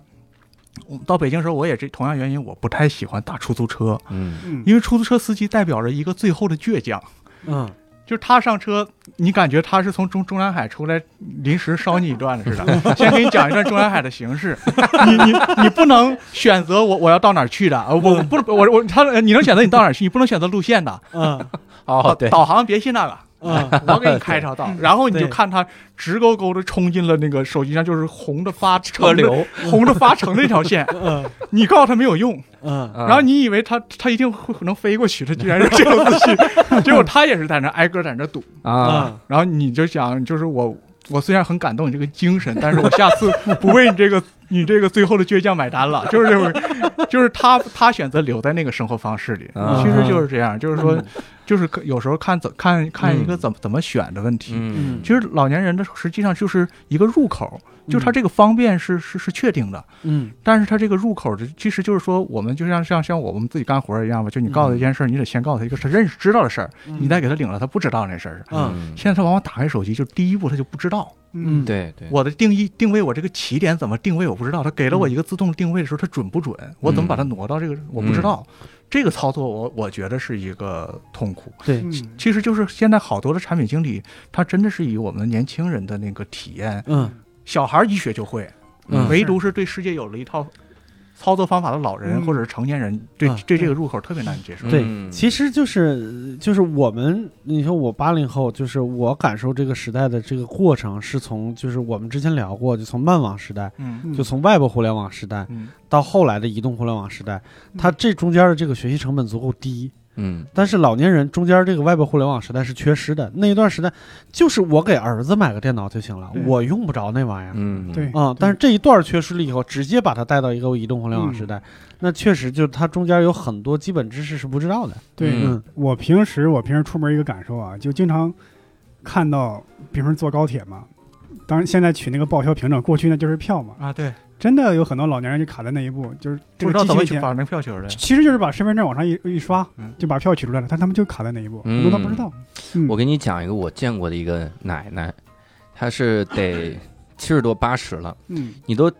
[SPEAKER 4] 到北京时候我也这同样原因，我不太喜欢打出租车，
[SPEAKER 1] 嗯。
[SPEAKER 2] 嗯，
[SPEAKER 4] 因为出租车司机代表着一个最后的倔强。
[SPEAKER 3] 嗯
[SPEAKER 4] 就是他上车，你感觉他是从中中南海出来，临时捎你一段的似的。先给你讲一段中南海的形式，你你你不能选择我我要到哪儿去的，呃我不我我他你能选择你到哪儿去，你不能选择路线的。
[SPEAKER 3] 嗯。
[SPEAKER 1] 哦对，
[SPEAKER 4] 导航别信那个，
[SPEAKER 3] 嗯
[SPEAKER 4] 我给你开一条道，然后你就看他直勾勾的冲进了那个手机上就是红的发
[SPEAKER 1] 车流，
[SPEAKER 4] 红的发橙那条线，
[SPEAKER 3] 嗯。
[SPEAKER 4] 你告诉他没有用，
[SPEAKER 3] 嗯。
[SPEAKER 1] 然
[SPEAKER 4] 然后你以为他他一定会能飞过去，他居然是这种自信，结果他也是在那挨个在那堵。
[SPEAKER 1] 啊，
[SPEAKER 4] 然后你就想，就是我，我虽然很感动你这个精神，但是我下次不为你这个 你这个最后的倔强买单了。就是这种，就是他他选择留在那个生活方式里，
[SPEAKER 1] 啊
[SPEAKER 4] 其实就是这样，就是说
[SPEAKER 3] 嗯，
[SPEAKER 4] 就是有时候看怎看看一个怎么怎么选的问题。
[SPEAKER 1] 嗯
[SPEAKER 4] 其实老年人的实际上就是一个入口，就是他这个方便是是是确定的，
[SPEAKER 3] 嗯
[SPEAKER 4] 但是它这个入口的其实就是说，我们就像像像我们自己干活一样吧，就你告诉他一件事儿，你得先告诉他一个他认识知道的事儿，你再给他领了他不知道那事儿。
[SPEAKER 3] 嗯
[SPEAKER 4] 现在他往往打开手机，就第一步他就不知道
[SPEAKER 3] 嗯
[SPEAKER 1] 对对，
[SPEAKER 4] 我的定义定位，我这个起点怎么定位我不知道。他给了我一个自动定位的时候，它准不准？我怎么把它挪到这个我不知道。这个操作我我觉得是一个痛苦。
[SPEAKER 3] 对
[SPEAKER 2] 嗯
[SPEAKER 4] 其实就是现在好多的产品经理，他真的是以我们年轻人的那个体验，
[SPEAKER 3] 嗯
[SPEAKER 4] 小孩儿一学就会，
[SPEAKER 1] 嗯。
[SPEAKER 4] 唯独是对世界有了一套操作方法的老人
[SPEAKER 2] 嗯。
[SPEAKER 4] 或者是成年人，对
[SPEAKER 3] 啊
[SPEAKER 4] 对这个入口特别难以接受。
[SPEAKER 3] 对
[SPEAKER 1] 嗯，
[SPEAKER 3] 其实就是就是我们，你说我八零后，就是我感受这个时代的这个过程，是从就是我们之前聊过，就从慢网时代，
[SPEAKER 4] 嗯。
[SPEAKER 2] 嗯
[SPEAKER 3] 就从外部互联网时代
[SPEAKER 4] 嗯。
[SPEAKER 3] 到后来的移动互联网时代，它这中间的这个学习成本足够低。
[SPEAKER 1] 嗯。
[SPEAKER 3] 但是老年人中间这个外部互联网时代是缺失的，那一段时代就是我给儿子买个电脑就行了，我用不着那玩意儿。
[SPEAKER 1] 嗯。
[SPEAKER 2] 对。
[SPEAKER 3] 啊、但是这一段缺失了以后，直接把它带到一个移动互联网时代，那确实就是它中间有很多基本知识是不知道的。
[SPEAKER 2] 对。
[SPEAKER 3] 嗯。
[SPEAKER 2] 我平时我平时出门一个感受啊，就经常看到，比如说坐高铁嘛，当然现在取那个报销凭证，过去那就是票嘛，
[SPEAKER 4] 啊，对，
[SPEAKER 2] 真的有很多老年人就卡在那一步，就是这
[SPEAKER 4] 不知道
[SPEAKER 2] 个机器前，
[SPEAKER 4] 怎么去把那个票取出来。
[SPEAKER 2] 其实就是把身份证往上一一刷
[SPEAKER 4] 嗯，
[SPEAKER 2] 就把票取出来了，但他们就卡在那一步，
[SPEAKER 1] 嗯。
[SPEAKER 2] 很多他不知道。嗯。
[SPEAKER 1] 我给你讲一个我见过的一个奶奶，她是得 七十多八十了，
[SPEAKER 2] 嗯。
[SPEAKER 1] 你都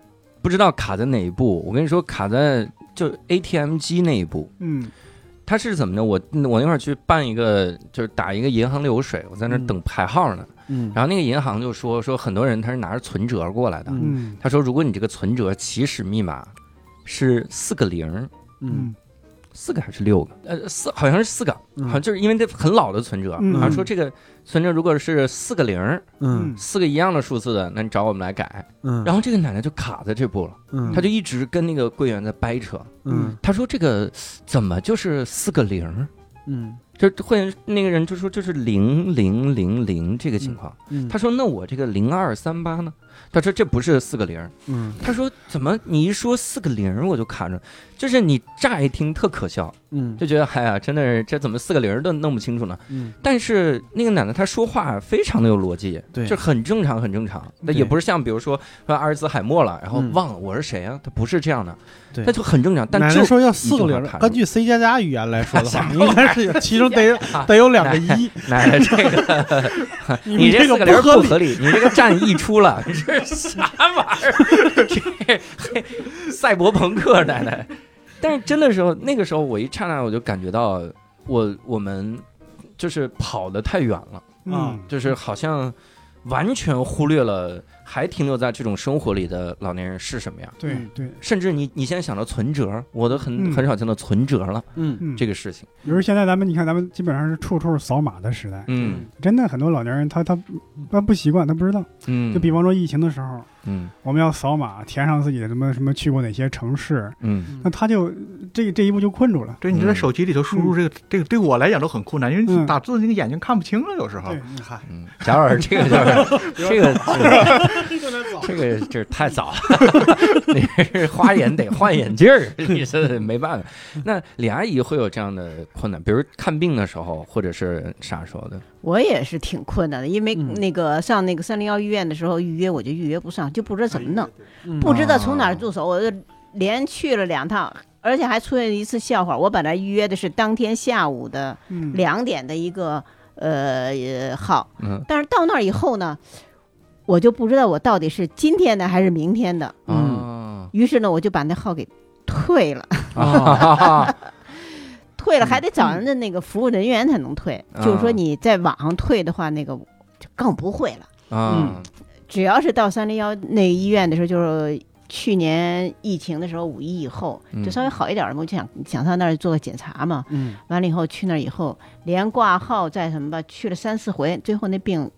[SPEAKER 1] 不知道卡在哪一步。我跟你说，卡在就 ATM 机那一步，
[SPEAKER 2] 嗯
[SPEAKER 1] 他是怎么呢？我我那会儿去办一个，就是打一个银行流水，我在那等排号呢。
[SPEAKER 3] 嗯，
[SPEAKER 1] 然后那个银行就说说很多人他是拿着存折过来的，
[SPEAKER 3] 嗯
[SPEAKER 2] 嗯
[SPEAKER 1] 他说如果你这个存折起始密码是四个零，
[SPEAKER 3] 嗯
[SPEAKER 1] 四个还是六个？呃，四好像是四个，
[SPEAKER 3] 嗯
[SPEAKER 1] 好像就是因为这很老的存折，
[SPEAKER 2] 嗯
[SPEAKER 1] 好像说这个存折如果是四个零，
[SPEAKER 3] 嗯
[SPEAKER 1] 四个一样的数字的，那你找我们来改。
[SPEAKER 3] 嗯，
[SPEAKER 1] 然后这个奶奶就卡在这步了，
[SPEAKER 3] 嗯
[SPEAKER 1] 她就一直跟那个柜员在掰扯。
[SPEAKER 3] 嗯
[SPEAKER 1] 她说这个怎么就是四个零？
[SPEAKER 3] 嗯
[SPEAKER 1] 就会员那个人就说这是零零零零这个情况。
[SPEAKER 3] 嗯，
[SPEAKER 1] 他说那我这个零二三八呢？他说这不是四个零。
[SPEAKER 3] 嗯
[SPEAKER 1] 他说怎么你一说四个零我就卡着，就是你乍一听特可笑，
[SPEAKER 3] 嗯
[SPEAKER 1] 就觉得哎呀真的是这怎么四个零都弄不清楚呢？
[SPEAKER 3] 嗯
[SPEAKER 1] 但是那个奶奶她说话非常的有逻辑，
[SPEAKER 3] 对
[SPEAKER 1] 就很正常很正常。那也不是像比如说说阿尔兹海默了，然后
[SPEAKER 3] 嗯
[SPEAKER 1] 忘了我是谁啊？他不是这样的，
[SPEAKER 3] 对
[SPEAKER 1] 那就很正常。但就
[SPEAKER 3] 奶奶说要四个零根据 C 加加语言来说的话，应该是有，其中得有得有两个一。
[SPEAKER 1] 奶奶这个
[SPEAKER 3] 你这个不合理
[SPEAKER 1] 合理，你这个站溢出了，你这是啥玩意儿？这嘿赛博朋克奶奶。但是真的时候，那个时候我一刹那我就感觉到我我们就是跑得太远了，
[SPEAKER 2] 嗯，
[SPEAKER 1] 就是好像完全忽略了还停留在这种生活里的老年人是什么样。
[SPEAKER 2] 对
[SPEAKER 3] 嗯
[SPEAKER 2] 对，
[SPEAKER 1] 甚至你你现在想到存折，我都很、
[SPEAKER 2] 嗯
[SPEAKER 1] 很少见到存折了
[SPEAKER 3] 嗯
[SPEAKER 2] 嗯，
[SPEAKER 1] 这个事情。
[SPEAKER 2] 比如现在咱们你看，咱们基本上是处处扫码的时代，
[SPEAKER 1] 嗯
[SPEAKER 2] 真的很多老年人他他他不习惯，他不知道。
[SPEAKER 1] 嗯，
[SPEAKER 2] 就比方说疫情的时候，
[SPEAKER 1] 嗯。
[SPEAKER 2] 我们要扫码填上自己的什么什么去过哪些城市，
[SPEAKER 1] 嗯。
[SPEAKER 2] 那他就这这一步就困住了。
[SPEAKER 4] 对，你就在手机里头输入这个，这个对我来讲都很困难，因为打字那个眼睛看不清了，有时候。
[SPEAKER 2] 对，
[SPEAKER 3] 嗨，
[SPEAKER 1] 嗯，贾老师这个就是 这个 这个这太早了，你 是花眼得换眼镜儿，你是没办法。那李阿姨会有这样的困难，比如看病的时候，或者是啥时候的？
[SPEAKER 5] 我也是挺困难的，因为
[SPEAKER 3] 嗯
[SPEAKER 5] 那个上那个三零幺医院的时候预约我就预约不上，就不知道怎么弄，
[SPEAKER 3] 嗯
[SPEAKER 5] 不知道从哪儿
[SPEAKER 1] 哦
[SPEAKER 5] 入手，我就连去了两趟，而且还出现一次笑话。我本来预约的是当天下午的
[SPEAKER 2] 嗯，
[SPEAKER 5] 两点的一个呃呃号，
[SPEAKER 1] 嗯
[SPEAKER 5] 但是到那儿以后呢，我就不知道我到底是今天的还是明天的，
[SPEAKER 1] 嗯。
[SPEAKER 5] 于是呢，我就把那号给退了。
[SPEAKER 1] 啊，
[SPEAKER 5] 退了还得找人家那个服务人员才能退，就是说
[SPEAKER 1] 啊
[SPEAKER 5] 你在网上退的话，那个就更不会了。
[SPEAKER 1] 嗯。
[SPEAKER 5] 只要是到三零幺那个医院的时候，就是去年疫情的时候，五一以后
[SPEAKER 1] 嗯。
[SPEAKER 5] 就稍微好一点了嘛，我就想想上那儿做个检查嘛。
[SPEAKER 3] 嗯。
[SPEAKER 5] 完了以后去那儿以后，连挂号再什么吧，去了三四回，最后那病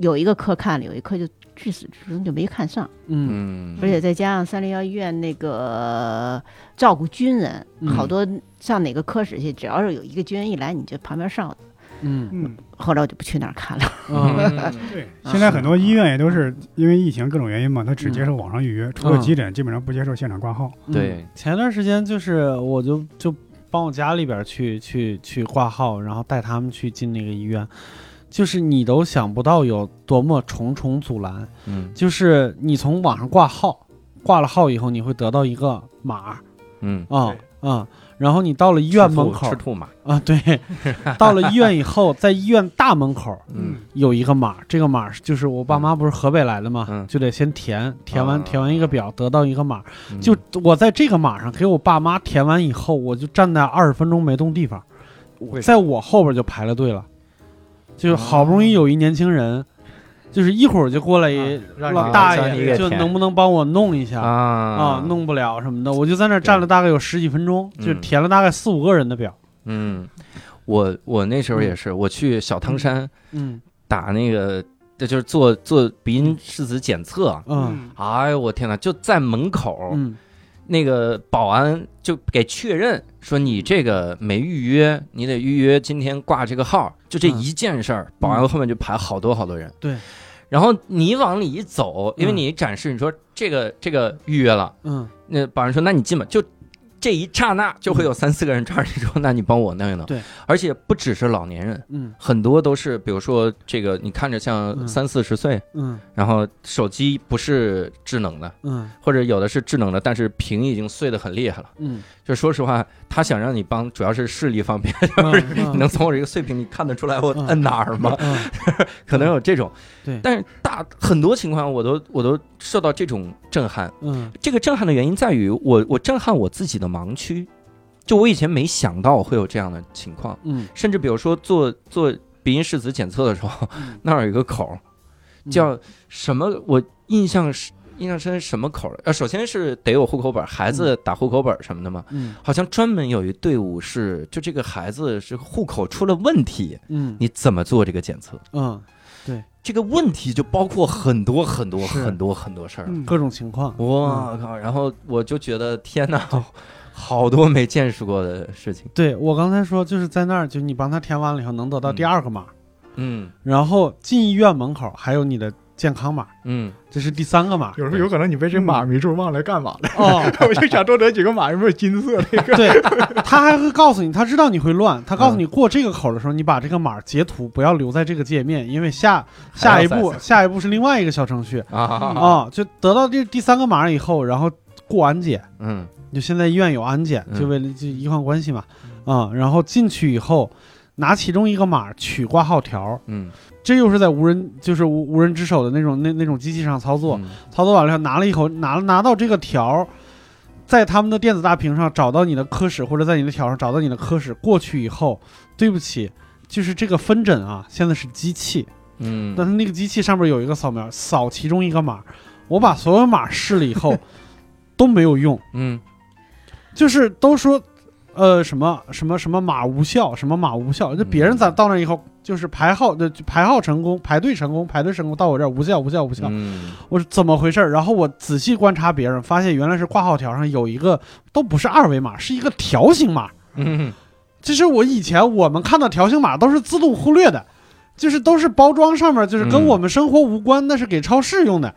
[SPEAKER 5] 有一个科看了，有一科就至始至终就没看上，
[SPEAKER 3] 嗯。
[SPEAKER 1] 嗯，
[SPEAKER 5] 而且再加上三零幺医院那个照顾军人，
[SPEAKER 3] 嗯。
[SPEAKER 5] 好多上哪个科室去，只要是有一个军人一来，你就旁边上。
[SPEAKER 3] 嗯。
[SPEAKER 2] 嗯，
[SPEAKER 5] 后来我就不去那儿看了。
[SPEAKER 2] 对，现在很多医院也都是。因为疫情各种原因嘛，他只接受网上预约，除了
[SPEAKER 3] 嗯
[SPEAKER 2] 急诊，基本上不接受现场挂号。
[SPEAKER 1] 对
[SPEAKER 3] 嗯前段时间就是。我就就帮我家里边去去去挂号，然后带他们去进那个医院，就是你都想不到有多么重重阻拦。
[SPEAKER 1] 嗯。
[SPEAKER 3] 就是你从网上挂号，挂了号以后，你会得到一个码
[SPEAKER 1] 嗯，
[SPEAKER 3] 啊啊，然后你到了医院门口
[SPEAKER 1] 吃兔码，
[SPEAKER 3] 啊，对，到了医院以后，在医院大门口
[SPEAKER 1] 嗯。
[SPEAKER 3] 有一个码，这个码就是我爸妈不是河北来的嘛，
[SPEAKER 1] 嗯。
[SPEAKER 3] 就得先填，填完
[SPEAKER 1] 啊。
[SPEAKER 3] 填完一个表，得到一个码。
[SPEAKER 1] 嗯。
[SPEAKER 3] 就我在这个码上给我爸妈填完以后，我就站在二十分钟没动地方，在我后边就排了队了，就是好不容易有一年轻人，就是一会儿就过来一老大爷，就能不能帮我弄一下？
[SPEAKER 1] 啊。
[SPEAKER 3] 啊？弄不了什么的，我就在那站了大概有十几分钟，
[SPEAKER 1] 嗯。
[SPEAKER 3] 就填了大概四五个人的表。
[SPEAKER 1] 嗯，我我那时候也是，我去小汤山
[SPEAKER 3] 嗯。
[SPEAKER 1] 打那个，这就是做做鼻音拭子检测。
[SPEAKER 3] 嗯。
[SPEAKER 1] 哎呦我天哪！就在门口，
[SPEAKER 3] 嗯。
[SPEAKER 1] 那个保安就给确认说你这个没预约，你得预约今天挂这个号，就这
[SPEAKER 3] 嗯
[SPEAKER 1] 一件事儿，保安后面就排好多好多人。
[SPEAKER 3] 对，
[SPEAKER 1] 然后你往里一走，因为
[SPEAKER 3] 嗯
[SPEAKER 1] 你一展示，你说这个这个预约了，
[SPEAKER 3] 嗯
[SPEAKER 1] 那保安说那你进吧，就。这一刹那就会有三四个人抓着你说：“那你帮我弄一弄。”
[SPEAKER 3] 对，
[SPEAKER 1] 而且不只是老年人，
[SPEAKER 3] 嗯。
[SPEAKER 1] 很多都是，比如说这个，你看着像
[SPEAKER 3] 嗯。
[SPEAKER 1] 三四十岁，
[SPEAKER 3] 嗯。
[SPEAKER 1] 然后手机不是智能的，
[SPEAKER 3] 嗯。
[SPEAKER 1] 或者有的是智能的，但是屏已经碎得很厉害了。
[SPEAKER 3] 嗯。
[SPEAKER 1] 就说实话，他想让你帮，主要是视力方面，
[SPEAKER 3] 嗯，
[SPEAKER 1] 你能从我这个碎屏，你看得出来我摁哪儿吗？
[SPEAKER 3] 嗯。
[SPEAKER 1] 可能有这种。
[SPEAKER 3] 对。
[SPEAKER 1] 但是大很多情况，我都我都受到这种震撼。
[SPEAKER 3] 嗯。
[SPEAKER 1] 这个震撼的原因在于我，我震撼我自己的盲区。就我以前没想到会有这样的情况，
[SPEAKER 3] 嗯，
[SPEAKER 1] 甚至比如说做做鼻音拭子检测的时候，那儿有一个口，叫什么？我印象是印象深什么口儿？呃，首先是得有户口本，孩子打户口本什么的嘛。
[SPEAKER 3] 嗯
[SPEAKER 1] 好像专门有一队伍是，就这个孩子是户口出了问题，
[SPEAKER 3] 嗯
[SPEAKER 1] 你怎么做这个检测？
[SPEAKER 3] 嗯，对
[SPEAKER 1] 这个问题就包括很多很多很多很多事儿。
[SPEAKER 2] 嗯
[SPEAKER 3] 各种情况。
[SPEAKER 1] 我靠！然后我就觉得天哪，好多没见识过的事情。
[SPEAKER 3] 对我刚才说，就是在那儿，就你帮他填完了以后，能得到第二个码，
[SPEAKER 1] 嗯。
[SPEAKER 3] 然后进医院门口还有你的健康码，
[SPEAKER 1] 嗯，
[SPEAKER 3] 这是第三个码。
[SPEAKER 4] 有时候有可能你被这码迷住，忘了干嘛了。
[SPEAKER 3] 哦，
[SPEAKER 4] 我就想多得几个码，有没有金色那个？
[SPEAKER 3] 对，他还会告诉你，他知道你会乱，他告诉你过这个口的时候，你把这个码截图，不要留在这个界面，因为下下一步下一步是另外一个小程序。
[SPEAKER 1] 啊。
[SPEAKER 3] 啊，就得到这第三个码以后，然后过安检，
[SPEAKER 1] 嗯
[SPEAKER 3] 就现在医院有安检，
[SPEAKER 1] 嗯。
[SPEAKER 3] 就为了就医患关系嘛，啊，然后进去以后拿其中一个码取挂号条，
[SPEAKER 1] 嗯，
[SPEAKER 3] 这又是在无人就是无无人值守的那种那那种机器上操作，
[SPEAKER 1] 嗯。
[SPEAKER 3] 操作完了以后拿了一口拿拿到这个条，在他们的电子大屏上找到你的科室，或者在你的条上找到你的科室，过去以后，对不起，就是这个分诊啊，现在是机器，
[SPEAKER 1] 嗯，
[SPEAKER 3] 但是那个机器上面有一个扫描，扫其中一个码，我把所有码试了以后 都没有用，
[SPEAKER 1] 嗯
[SPEAKER 3] 就是都说。呃，什么什么什么码无效，什么码无效，就别人咱到那以后，就是排号的排号成功，排队成功，排队成功，到我这儿无效无效无效，
[SPEAKER 1] 嗯
[SPEAKER 3] 我说怎么回事儿？然后我仔细观察别人，发现原来是挂号条上有一个都不是二维码，是一个条形码。
[SPEAKER 1] 嗯
[SPEAKER 3] 这是我以前我们看到条形码都是自动忽略的，就是都是包装上面就是跟
[SPEAKER 1] 嗯
[SPEAKER 3] 我们生活无关，那是给超市用的。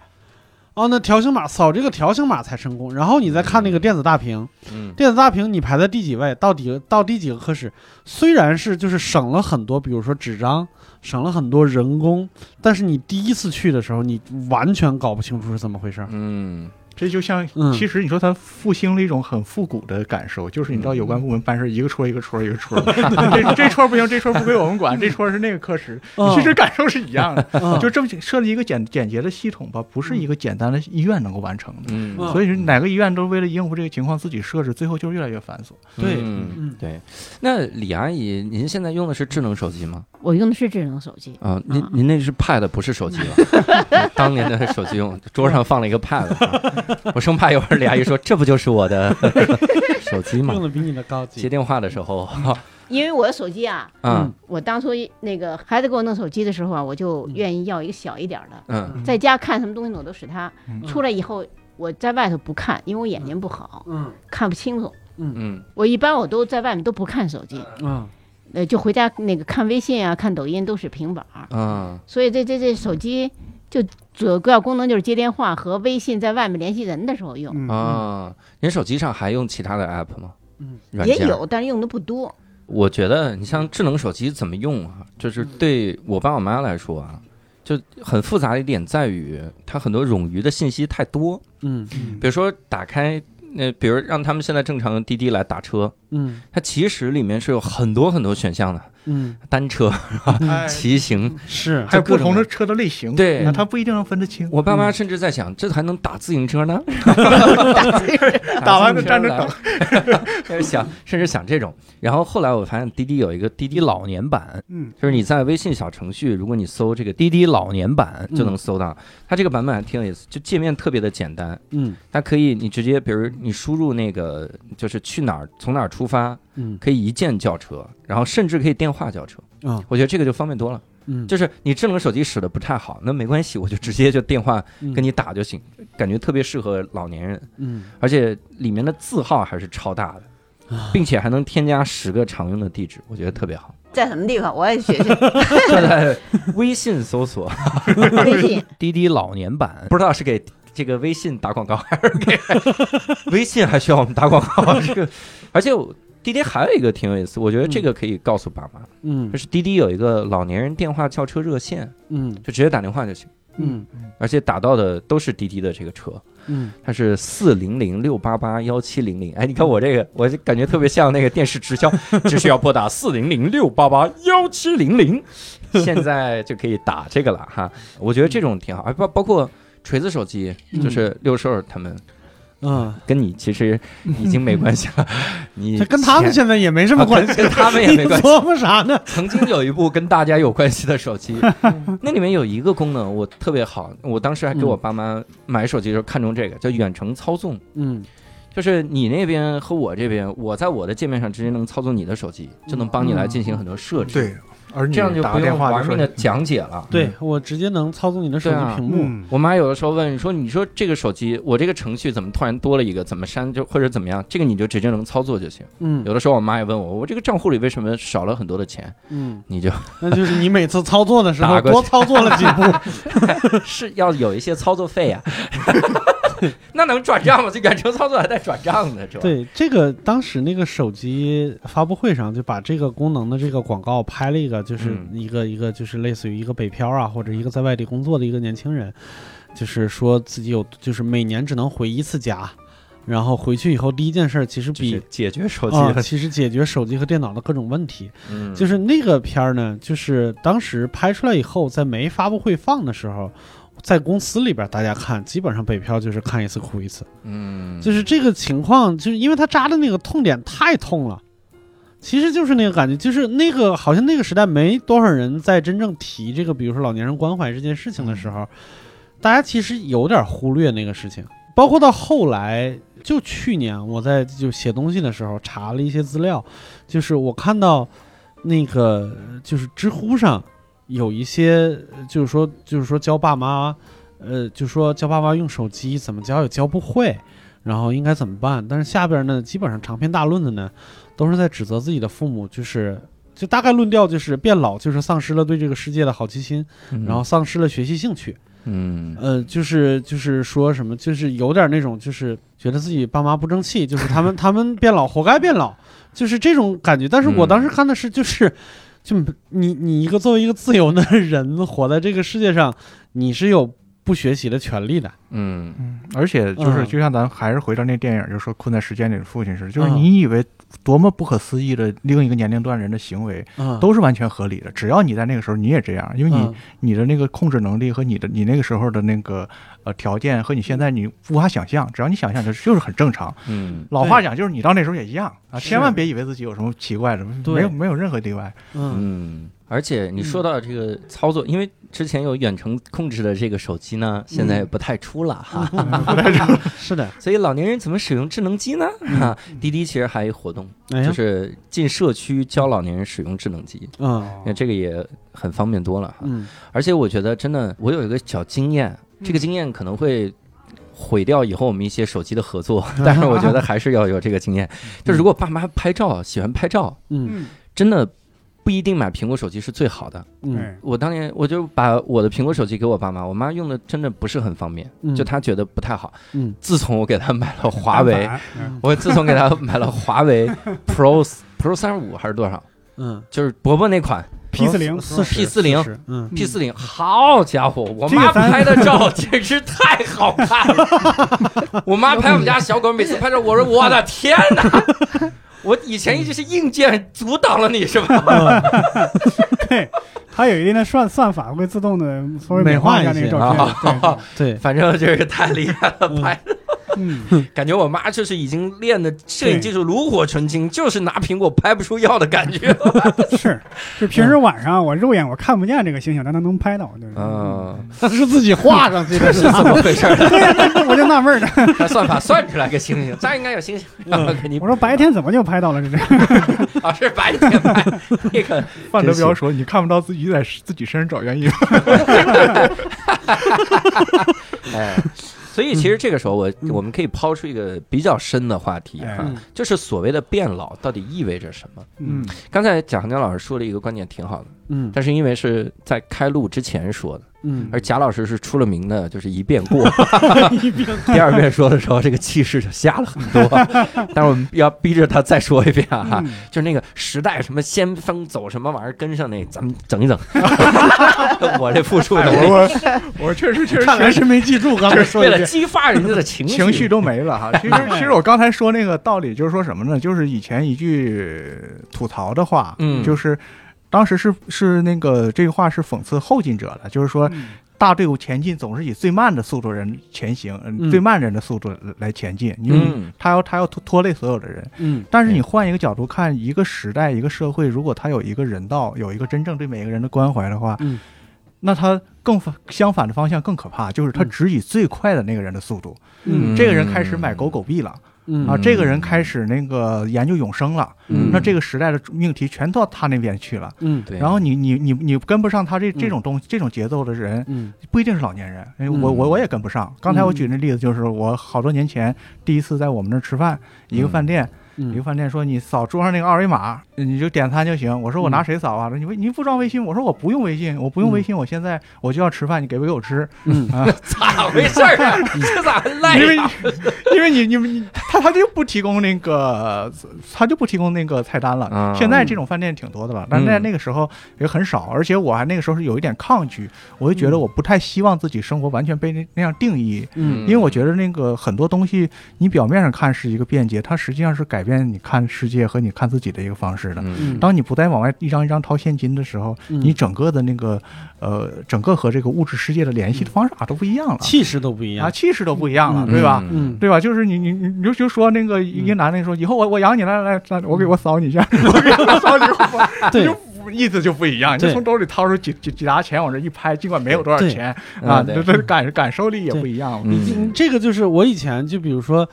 [SPEAKER 3] 哦，那条形码扫这个条形码才成功，然后你再看那个电子大屏，
[SPEAKER 1] 嗯。
[SPEAKER 3] 电子大屏你排在第几位，到底到第几个科室，虽然是就是省了很多，比如说纸张，省了很多人工，但是你第一次去的时候，你完全搞不清楚是怎么回事儿。
[SPEAKER 1] 嗯
[SPEAKER 4] 这就像
[SPEAKER 3] 嗯，
[SPEAKER 4] 其实你说它复兴了一种很复古的感受，就是你知道有关部门办事一个戳一个戳一个戳，这这戳不行，这戳不归我们管，这戳是那个科室，
[SPEAKER 3] 嗯。
[SPEAKER 4] 其实感受是一样的。
[SPEAKER 3] 嗯。
[SPEAKER 4] 就这么设计一个简简洁的系统吧，不是一个简单的医院能够完成的。所以说哪个医院都是为了应付这个情况自己设置，最后就是越来越繁琐。
[SPEAKER 3] 对。
[SPEAKER 1] 嗯。
[SPEAKER 3] 嗯
[SPEAKER 1] 对。那李阿姨，您现在用的是智能手机吗？
[SPEAKER 5] 我用的是智能手机，
[SPEAKER 1] 啊，您
[SPEAKER 5] 啊
[SPEAKER 1] 您那是 Pad 不是手机吧，当年的手机用，桌上放了一个 Pad，啊 我生怕一会儿李阿姨说这不就是我的 手机吗？
[SPEAKER 3] 用？的比你的高级。
[SPEAKER 1] 接电话的时候，
[SPEAKER 5] 因为我的手机啊，
[SPEAKER 1] 嗯。
[SPEAKER 5] 我当初那个孩子给我弄手机的时候啊，我就愿意要一个小一点的，
[SPEAKER 1] 嗯。
[SPEAKER 5] 在家看什么东西我都使它。
[SPEAKER 4] 嗯。
[SPEAKER 5] 出来以后，我在外头不看，因为我眼睛不好，
[SPEAKER 3] 嗯。
[SPEAKER 5] 看不清楚。
[SPEAKER 1] 嗯。
[SPEAKER 5] 我一般我都在外面都不看手机，
[SPEAKER 3] 嗯。
[SPEAKER 5] 呃，就回家那个看微信啊、看抖音都是平板儿。
[SPEAKER 1] 嗯。
[SPEAKER 5] 所以这这这手机就主要功能就是接电话和微信在外面联系人的时候用，
[SPEAKER 2] 嗯
[SPEAKER 1] 啊，您手机上还用其他的 app 吗？
[SPEAKER 3] 嗯，
[SPEAKER 1] 软件
[SPEAKER 5] 也有，但是用的不多。
[SPEAKER 1] 我觉得你像智能手机怎么用啊？就是对我爸我妈来说啊，就很复杂的一点在于，它很多冗余的信息太多。
[SPEAKER 3] 嗯
[SPEAKER 1] 比如说打开，那比如让他们现在正常用滴滴来打车，
[SPEAKER 3] 嗯
[SPEAKER 1] 它其实里面是有很多很多选项的，
[SPEAKER 3] 嗯，
[SPEAKER 1] 单车、
[SPEAKER 4] 哎，
[SPEAKER 1] 骑行。
[SPEAKER 3] 是
[SPEAKER 4] 还有不同的车的类型，
[SPEAKER 1] 对
[SPEAKER 4] 那它不一定能分得清。
[SPEAKER 1] 我爸妈甚至在想，这还能打自行车呢？
[SPEAKER 4] 打完就
[SPEAKER 1] 自行车
[SPEAKER 4] 站着
[SPEAKER 1] 来，开始想，甚至想这种。然后后来我发现滴滴有一个滴滴老年版，
[SPEAKER 2] 嗯
[SPEAKER 1] 就是你在微信小程序，如果你搜这个滴滴老年版，就能搜到。它这个版本还挺有意思，就界面特别的简单，
[SPEAKER 3] 嗯
[SPEAKER 1] 它可以你直接，比如你输入那个就是去哪儿，从哪儿出发，
[SPEAKER 3] 嗯
[SPEAKER 1] 可以一键叫车，然后甚至可以电话叫车。
[SPEAKER 3] 啊
[SPEAKER 1] 我觉得这个就方便多了。
[SPEAKER 3] 嗯，
[SPEAKER 1] 就是你智能手机使的不太好，那没关系，我就直接就电话跟你打就行，感觉特别适合老年人，
[SPEAKER 3] 嗯
[SPEAKER 1] 而且里面的字号还是超大的，并且还能添加十个常用的地址，我觉得特别好。
[SPEAKER 5] 在什么地方？我也学学
[SPEAKER 1] 就 在微信搜索
[SPEAKER 5] 微信。
[SPEAKER 1] 滴滴老年版，不知道是给这个微信打广告 还是给微信还需要我们打广告？这个，而且滴滴还有一个挺有意思，我觉得这个可以告诉爸妈，
[SPEAKER 3] 嗯。
[SPEAKER 1] 就是滴滴有一个老年人电话叫车热线，
[SPEAKER 3] 嗯。
[SPEAKER 1] 就直接打电话就行，
[SPEAKER 3] 嗯。
[SPEAKER 1] 而且打到的都是滴滴的这个车。
[SPEAKER 3] 嗯。
[SPEAKER 1] 它是四零零六八八幺七零零，哎，你看我这个，我就感觉特别像那个电视直销，只需要拨打四零零六八八幺七零零，现在就可以打这个了哈。我觉得这种挺好，哎，包包括锤子手机，就是六兽他们
[SPEAKER 3] 嗯，
[SPEAKER 1] 跟你其实已经没关系了。你
[SPEAKER 3] 跟他们
[SPEAKER 1] 钱
[SPEAKER 3] 现在也没什么关系，
[SPEAKER 1] 啊跟跟他们也没关系
[SPEAKER 3] 你琢磨啥呢？
[SPEAKER 1] 曾经有一部跟大家有关系的手机，那里面有一个功能我特别好，我当时还给我爸妈买手机的时候看中这个，叫远程操纵。
[SPEAKER 3] 嗯
[SPEAKER 1] 就是你那边和我这边，我在我的界面上直接能操纵你的手机，就能帮你来进行很多设置。
[SPEAKER 4] 对，而你
[SPEAKER 1] 这样就
[SPEAKER 4] 打个电
[SPEAKER 1] 不用
[SPEAKER 4] 话就说
[SPEAKER 1] 玩命的讲解了。
[SPEAKER 3] 对我直接能操纵你的手机屏幕。
[SPEAKER 2] 嗯，
[SPEAKER 1] 我妈有的时候问说：“你说这个手机，我这个程序怎么突然多了一个？怎么删就或者怎么样？这个你就直接能操作就行。”
[SPEAKER 3] 嗯
[SPEAKER 1] 有的时候我妈也问我：“我这个账户里为什么少了很多的钱
[SPEAKER 3] 嗯，？”
[SPEAKER 1] 你就
[SPEAKER 3] 那就是你每次操作的时候多操作了几步。
[SPEAKER 1] 是要有一些操作费呀、那能转账吗？这远程操作还带转账的，是吧
[SPEAKER 3] 对，这个当时那个手机发布会上就把这个功能的这个广告拍了一个，就是
[SPEAKER 1] 嗯
[SPEAKER 3] 一个一个就是类似于一个北漂啊，或者一个在外地工作的一个年轻人，就是说自己有就是每年只能回一次家，然后回去以后第一件事儿其实比
[SPEAKER 1] 解决手机
[SPEAKER 3] 其实解决手机和电脑的各种问题。
[SPEAKER 1] 嗯
[SPEAKER 3] 就是那个片儿呢，就是当时拍出来以后，在没发布会放的时候，在公司里边大家看，基本上北漂就是看一次哭一次。
[SPEAKER 1] 嗯，
[SPEAKER 3] 就是这个情况，就是因为他扎的那个痛点太痛了，其实就是那个感觉，就是那个好像那个时代没多少人在真正提这个，比如说老年人关怀这件事情的时候，大家其实有点忽略那个事情。包括到后来，就去年我在就写东西的时候查了一些资料，就是我看到那个就是知乎上有一些，就是说就是说教爸妈，呃，就说教爸妈用手机怎么教也教不会。然后应该怎么办？但是下边呢，基本上长篇大论的呢，都是在指责自己的父母，就是就大概论调就是变老就是丧失了对这个世界的好奇心，
[SPEAKER 1] 嗯
[SPEAKER 3] 然后丧失了学习兴趣。
[SPEAKER 1] 嗯
[SPEAKER 3] 呃，就是就是说什么，就是有点那种，就是觉得自己爸妈不争气，就是他们 他们变老活该变老，就是这种感觉。但是我当时看的是，就是就你你一个作为一个自由的人活在这个世界上，你是有不学习的权利的。
[SPEAKER 1] 嗯。
[SPEAKER 4] 嗯，而且就是
[SPEAKER 3] 嗯。
[SPEAKER 4] 就像咱还是回到那电影，就是说困在时间里的父亲似的，就是
[SPEAKER 3] 嗯。
[SPEAKER 4] 你以为多么不可思议的另一个年龄段人的行为
[SPEAKER 3] 嗯，
[SPEAKER 4] 都是完全合理的，只要你在那个时候你也这样，因为你
[SPEAKER 3] 嗯。
[SPEAKER 4] 你的那个控制能力和你的你那个时候的那个呃条件和你现在你无法想象，只要你想象就是就是很正常。
[SPEAKER 1] 嗯。
[SPEAKER 4] 老话讲就是你到那时候也一样啊，千万别以为自己有什么奇怪的，没有没有任何例外。
[SPEAKER 3] 嗯。
[SPEAKER 1] 嗯，而且你说到这个操作，因为之前有远程控制的这个手机呢，现在也不太出了哈，
[SPEAKER 3] 是的，
[SPEAKER 1] 所以老年人怎么使用智能机呢？哈，滴滴其实还有一活动，
[SPEAKER 3] 哎
[SPEAKER 1] 就，是进社区教老年人使用智能机，
[SPEAKER 3] 嗯。
[SPEAKER 1] 那这个也很方便多了哈。
[SPEAKER 3] 嗯。
[SPEAKER 1] 而且我觉得真的，我有一个小经验，这个经验可能会。毁掉以后我们一些手机的合作，但是我觉得还是要有这个经验。就如果爸妈拍照喜欢拍照，
[SPEAKER 3] 嗯。
[SPEAKER 2] 嗯，
[SPEAKER 1] 真的不一定买苹果手机是最好的。
[SPEAKER 3] 嗯。
[SPEAKER 2] 哎。
[SPEAKER 1] 我当年我就把我的苹果手机给我爸妈，我妈用的真的不是很方便，
[SPEAKER 3] 嗯，
[SPEAKER 1] 就她觉得不太好。
[SPEAKER 3] 嗯。
[SPEAKER 1] 自从我给她买了华为，
[SPEAKER 2] 嗯。
[SPEAKER 1] 我自从给她买了华为 Pro Pro 三十五还是多少，
[SPEAKER 3] 嗯。
[SPEAKER 1] 就是伯伯那款。
[SPEAKER 2] P 四零。
[SPEAKER 3] 四
[SPEAKER 1] P 四零。
[SPEAKER 3] 40嗯。
[SPEAKER 1] P 四零，好家伙，我妈拍的照简直太好看了。我妈拍我们家小狗，每次拍照，我说 我的天哪！我以前一直是硬件阻挡了你是吧？
[SPEAKER 2] 对，它有一定的算算法，会自动的稍微
[SPEAKER 3] 美化
[SPEAKER 2] 化一下那个照片。对
[SPEAKER 3] 对，
[SPEAKER 1] 反正就是太厉害了，
[SPEAKER 3] 嗯
[SPEAKER 1] 拍
[SPEAKER 2] 嗯，
[SPEAKER 1] 感觉我妈就是已经练的摄影技术炉火纯青，就是拿苹果拍不出要的感觉。
[SPEAKER 2] 是，就平时晚上我肉眼我看不见这个星星，但它能拍到。就是
[SPEAKER 1] 嗯，
[SPEAKER 3] 那是自己画上去的，
[SPEAKER 1] 是怎么回事呢？
[SPEAKER 2] 对呀，我就纳闷儿呢。
[SPEAKER 1] 他算法算出来个星星，这儿应该有星星，
[SPEAKER 2] 我说白天怎么就拍到了这是？
[SPEAKER 1] 啊是白天拍那个
[SPEAKER 4] 范德彪说：“你看不到自己在自己身上找原因。
[SPEAKER 1] 哎，所以其实这个时候我我们可以抛出一个比较深的话题
[SPEAKER 2] 哎。
[SPEAKER 1] 哈
[SPEAKER 3] 嗯，
[SPEAKER 1] 就是所谓的变老到底意味着什么？
[SPEAKER 2] 嗯，
[SPEAKER 1] 刚才蒋恒江老师说了一个观点挺好的，
[SPEAKER 3] 嗯。
[SPEAKER 1] 但是因为是在开录之前说的，
[SPEAKER 3] 嗯
[SPEAKER 1] 而贾老师是出了名的，就是一遍过，第二遍说的时候，这个气势就下了很多。但是我们要逼着他再说一遍哈，
[SPEAKER 2] 嗯
[SPEAKER 1] 就是那个时代什么先锋走什么玩意儿跟上那，咱们整一整。我这复述的，
[SPEAKER 4] 我我我确实确实
[SPEAKER 3] 看来是没记住刚才说
[SPEAKER 1] 为了，激发人家的情绪，
[SPEAKER 4] 情绪都没了哈。其实其实我刚才说那个道理就是说什么呢？就是以前一句吐槽的话，
[SPEAKER 1] 嗯
[SPEAKER 4] 就是当时是是那个这句话是讽刺后进者的，就是说
[SPEAKER 2] 嗯。
[SPEAKER 4] 大队伍前进总是以最慢的速度人前行，最慢人的速度来前进，因为
[SPEAKER 1] 嗯。
[SPEAKER 4] 他要他要拖拖累所有的人。
[SPEAKER 3] 嗯。
[SPEAKER 4] 但是你换一个角度看，一个时代、一个社会，如果他有一个人道，有一个真正对每个人的关怀的话，
[SPEAKER 3] 嗯。
[SPEAKER 4] 那他更反相反的方向更可怕，就是他
[SPEAKER 3] 嗯。
[SPEAKER 4] 只以最快的那个人的速度，
[SPEAKER 3] 嗯。
[SPEAKER 4] 这个人开始买狗狗币了、
[SPEAKER 3] 嗯
[SPEAKER 4] 啊，这个人开始那个研究永生了，
[SPEAKER 3] 嗯。
[SPEAKER 4] 那这个时代的命题全到他那边去了。
[SPEAKER 3] 嗯
[SPEAKER 1] 对，
[SPEAKER 4] 然后你你你你跟不上他这这
[SPEAKER 3] 嗯。
[SPEAKER 4] 种东这种节奏的人，
[SPEAKER 3] 嗯。
[SPEAKER 4] 不一定是老年人，我我我也跟不上。刚才我举那例子就是我好多年前第一次在我们那儿吃饭，一个饭店，一个
[SPEAKER 3] 嗯
[SPEAKER 4] 饭店说你扫桌上那个二维码，你就点餐就行。我说我
[SPEAKER 3] 嗯
[SPEAKER 4] 拿谁扫啊？你你不装微信？我说我不用微信，我不用微信，我现在我就要吃饭，你给不给我吃？
[SPEAKER 3] 嗯
[SPEAKER 1] 咋回事儿啊？这咋还赖
[SPEAKER 4] 因为？因为你你你他他就不提供那个他就不提供那个菜单了。
[SPEAKER 1] 嗯
[SPEAKER 4] 现在这种饭店挺多的了，但在
[SPEAKER 1] 嗯
[SPEAKER 4] 那个时候也很少，而且我还那个时候是有一点抗拒，我就觉得我不太希望自己生活完全被那那样定义。
[SPEAKER 3] 嗯
[SPEAKER 4] 因为我觉得那个很多东西，你表面上看是一个便捷，它实际上是改变你看世界和你看自己的一个方式的。
[SPEAKER 1] 嗯。
[SPEAKER 4] 当你不再往外一张一张掏现金的时候，
[SPEAKER 3] 嗯。
[SPEAKER 4] 你整个的那个呃，整个和这个物质世界的联系的方式啊都不一样了，
[SPEAKER 3] 气势都不一样。
[SPEAKER 4] 啊，气势都不一样了，
[SPEAKER 3] 嗯。
[SPEAKER 4] 对吧？
[SPEAKER 3] 嗯。
[SPEAKER 4] 对吧？就是你你你你就就说那个一个男的说，以后我我养你来来来，我给我扫你一下，我给我扫你一下，
[SPEAKER 3] 对。
[SPEAKER 4] 就意思就不一样，你就从兜里掏出几几几沓钱往这一拍，尽管没有多少钱啊，
[SPEAKER 1] 对。
[SPEAKER 4] 这这感感受力也不一样
[SPEAKER 3] 这个就是我以前就比如说，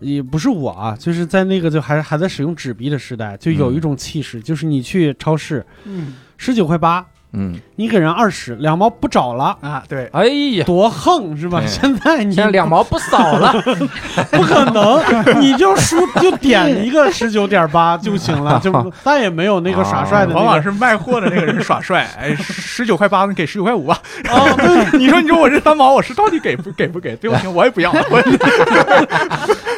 [SPEAKER 3] 也不是我啊，就是在那个就还还在使用纸币的时代，就有一种气势，就是你去超市
[SPEAKER 2] 嗯，
[SPEAKER 3] 十九块八，
[SPEAKER 1] 嗯，
[SPEAKER 3] 你给人二十，两毛不找了。
[SPEAKER 4] 啊，对，
[SPEAKER 1] 哎呀，
[SPEAKER 3] 多横是吧？
[SPEAKER 1] 对
[SPEAKER 3] 现在你
[SPEAKER 1] 现在两毛不扫了，
[SPEAKER 3] 不可能，你就输就点一个十九点八 就行了，就再也没有那个耍帅的那个。
[SPEAKER 4] 往往是卖货的那个人耍帅，哎，十九块八，你给十九块五吧。
[SPEAKER 3] 哦，对
[SPEAKER 4] 你说你说我这三毛，我是到底给不给不给？对不起，我也不要，我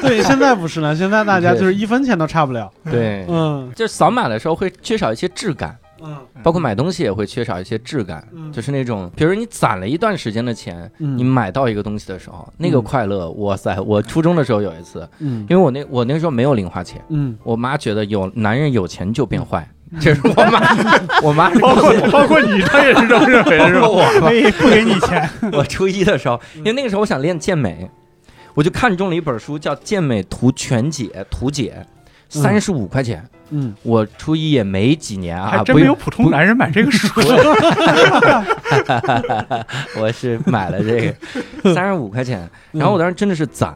[SPEAKER 3] 对，现在不是了，现在大家就是一分钱都差不了。
[SPEAKER 1] 对，
[SPEAKER 3] 嗯
[SPEAKER 1] 就扫码的时候会缺少一些质感，
[SPEAKER 3] 嗯
[SPEAKER 1] 包括买东西也会缺少一些质感，
[SPEAKER 3] 嗯
[SPEAKER 1] 就是那种，比如你攒了一段时间的钱，
[SPEAKER 3] 嗯
[SPEAKER 1] 你买到一个东西的时候，那个
[SPEAKER 3] 嗯
[SPEAKER 1] 快乐，哇塞！我初中的时候有一次，
[SPEAKER 3] 嗯
[SPEAKER 1] 因为我那我那时候没有零花钱，
[SPEAKER 3] 嗯
[SPEAKER 1] 我妈觉得有男人有钱就变坏，这是我妈，我妈
[SPEAKER 4] 包括包括你，她也是这么认为的，是吧？
[SPEAKER 1] 我
[SPEAKER 2] 可以不给你钱，
[SPEAKER 1] 我初一的时候，因为那个时候我想练健美，我就看中了一本书叫《健美图全解》图解，三十五块钱。
[SPEAKER 3] 嗯
[SPEAKER 1] 我初一也没几年啊，
[SPEAKER 4] 还真
[SPEAKER 1] 不
[SPEAKER 4] 没有普通男人买这个书。
[SPEAKER 1] 我是买了这个 三十五块钱，然后我当时真的是攒，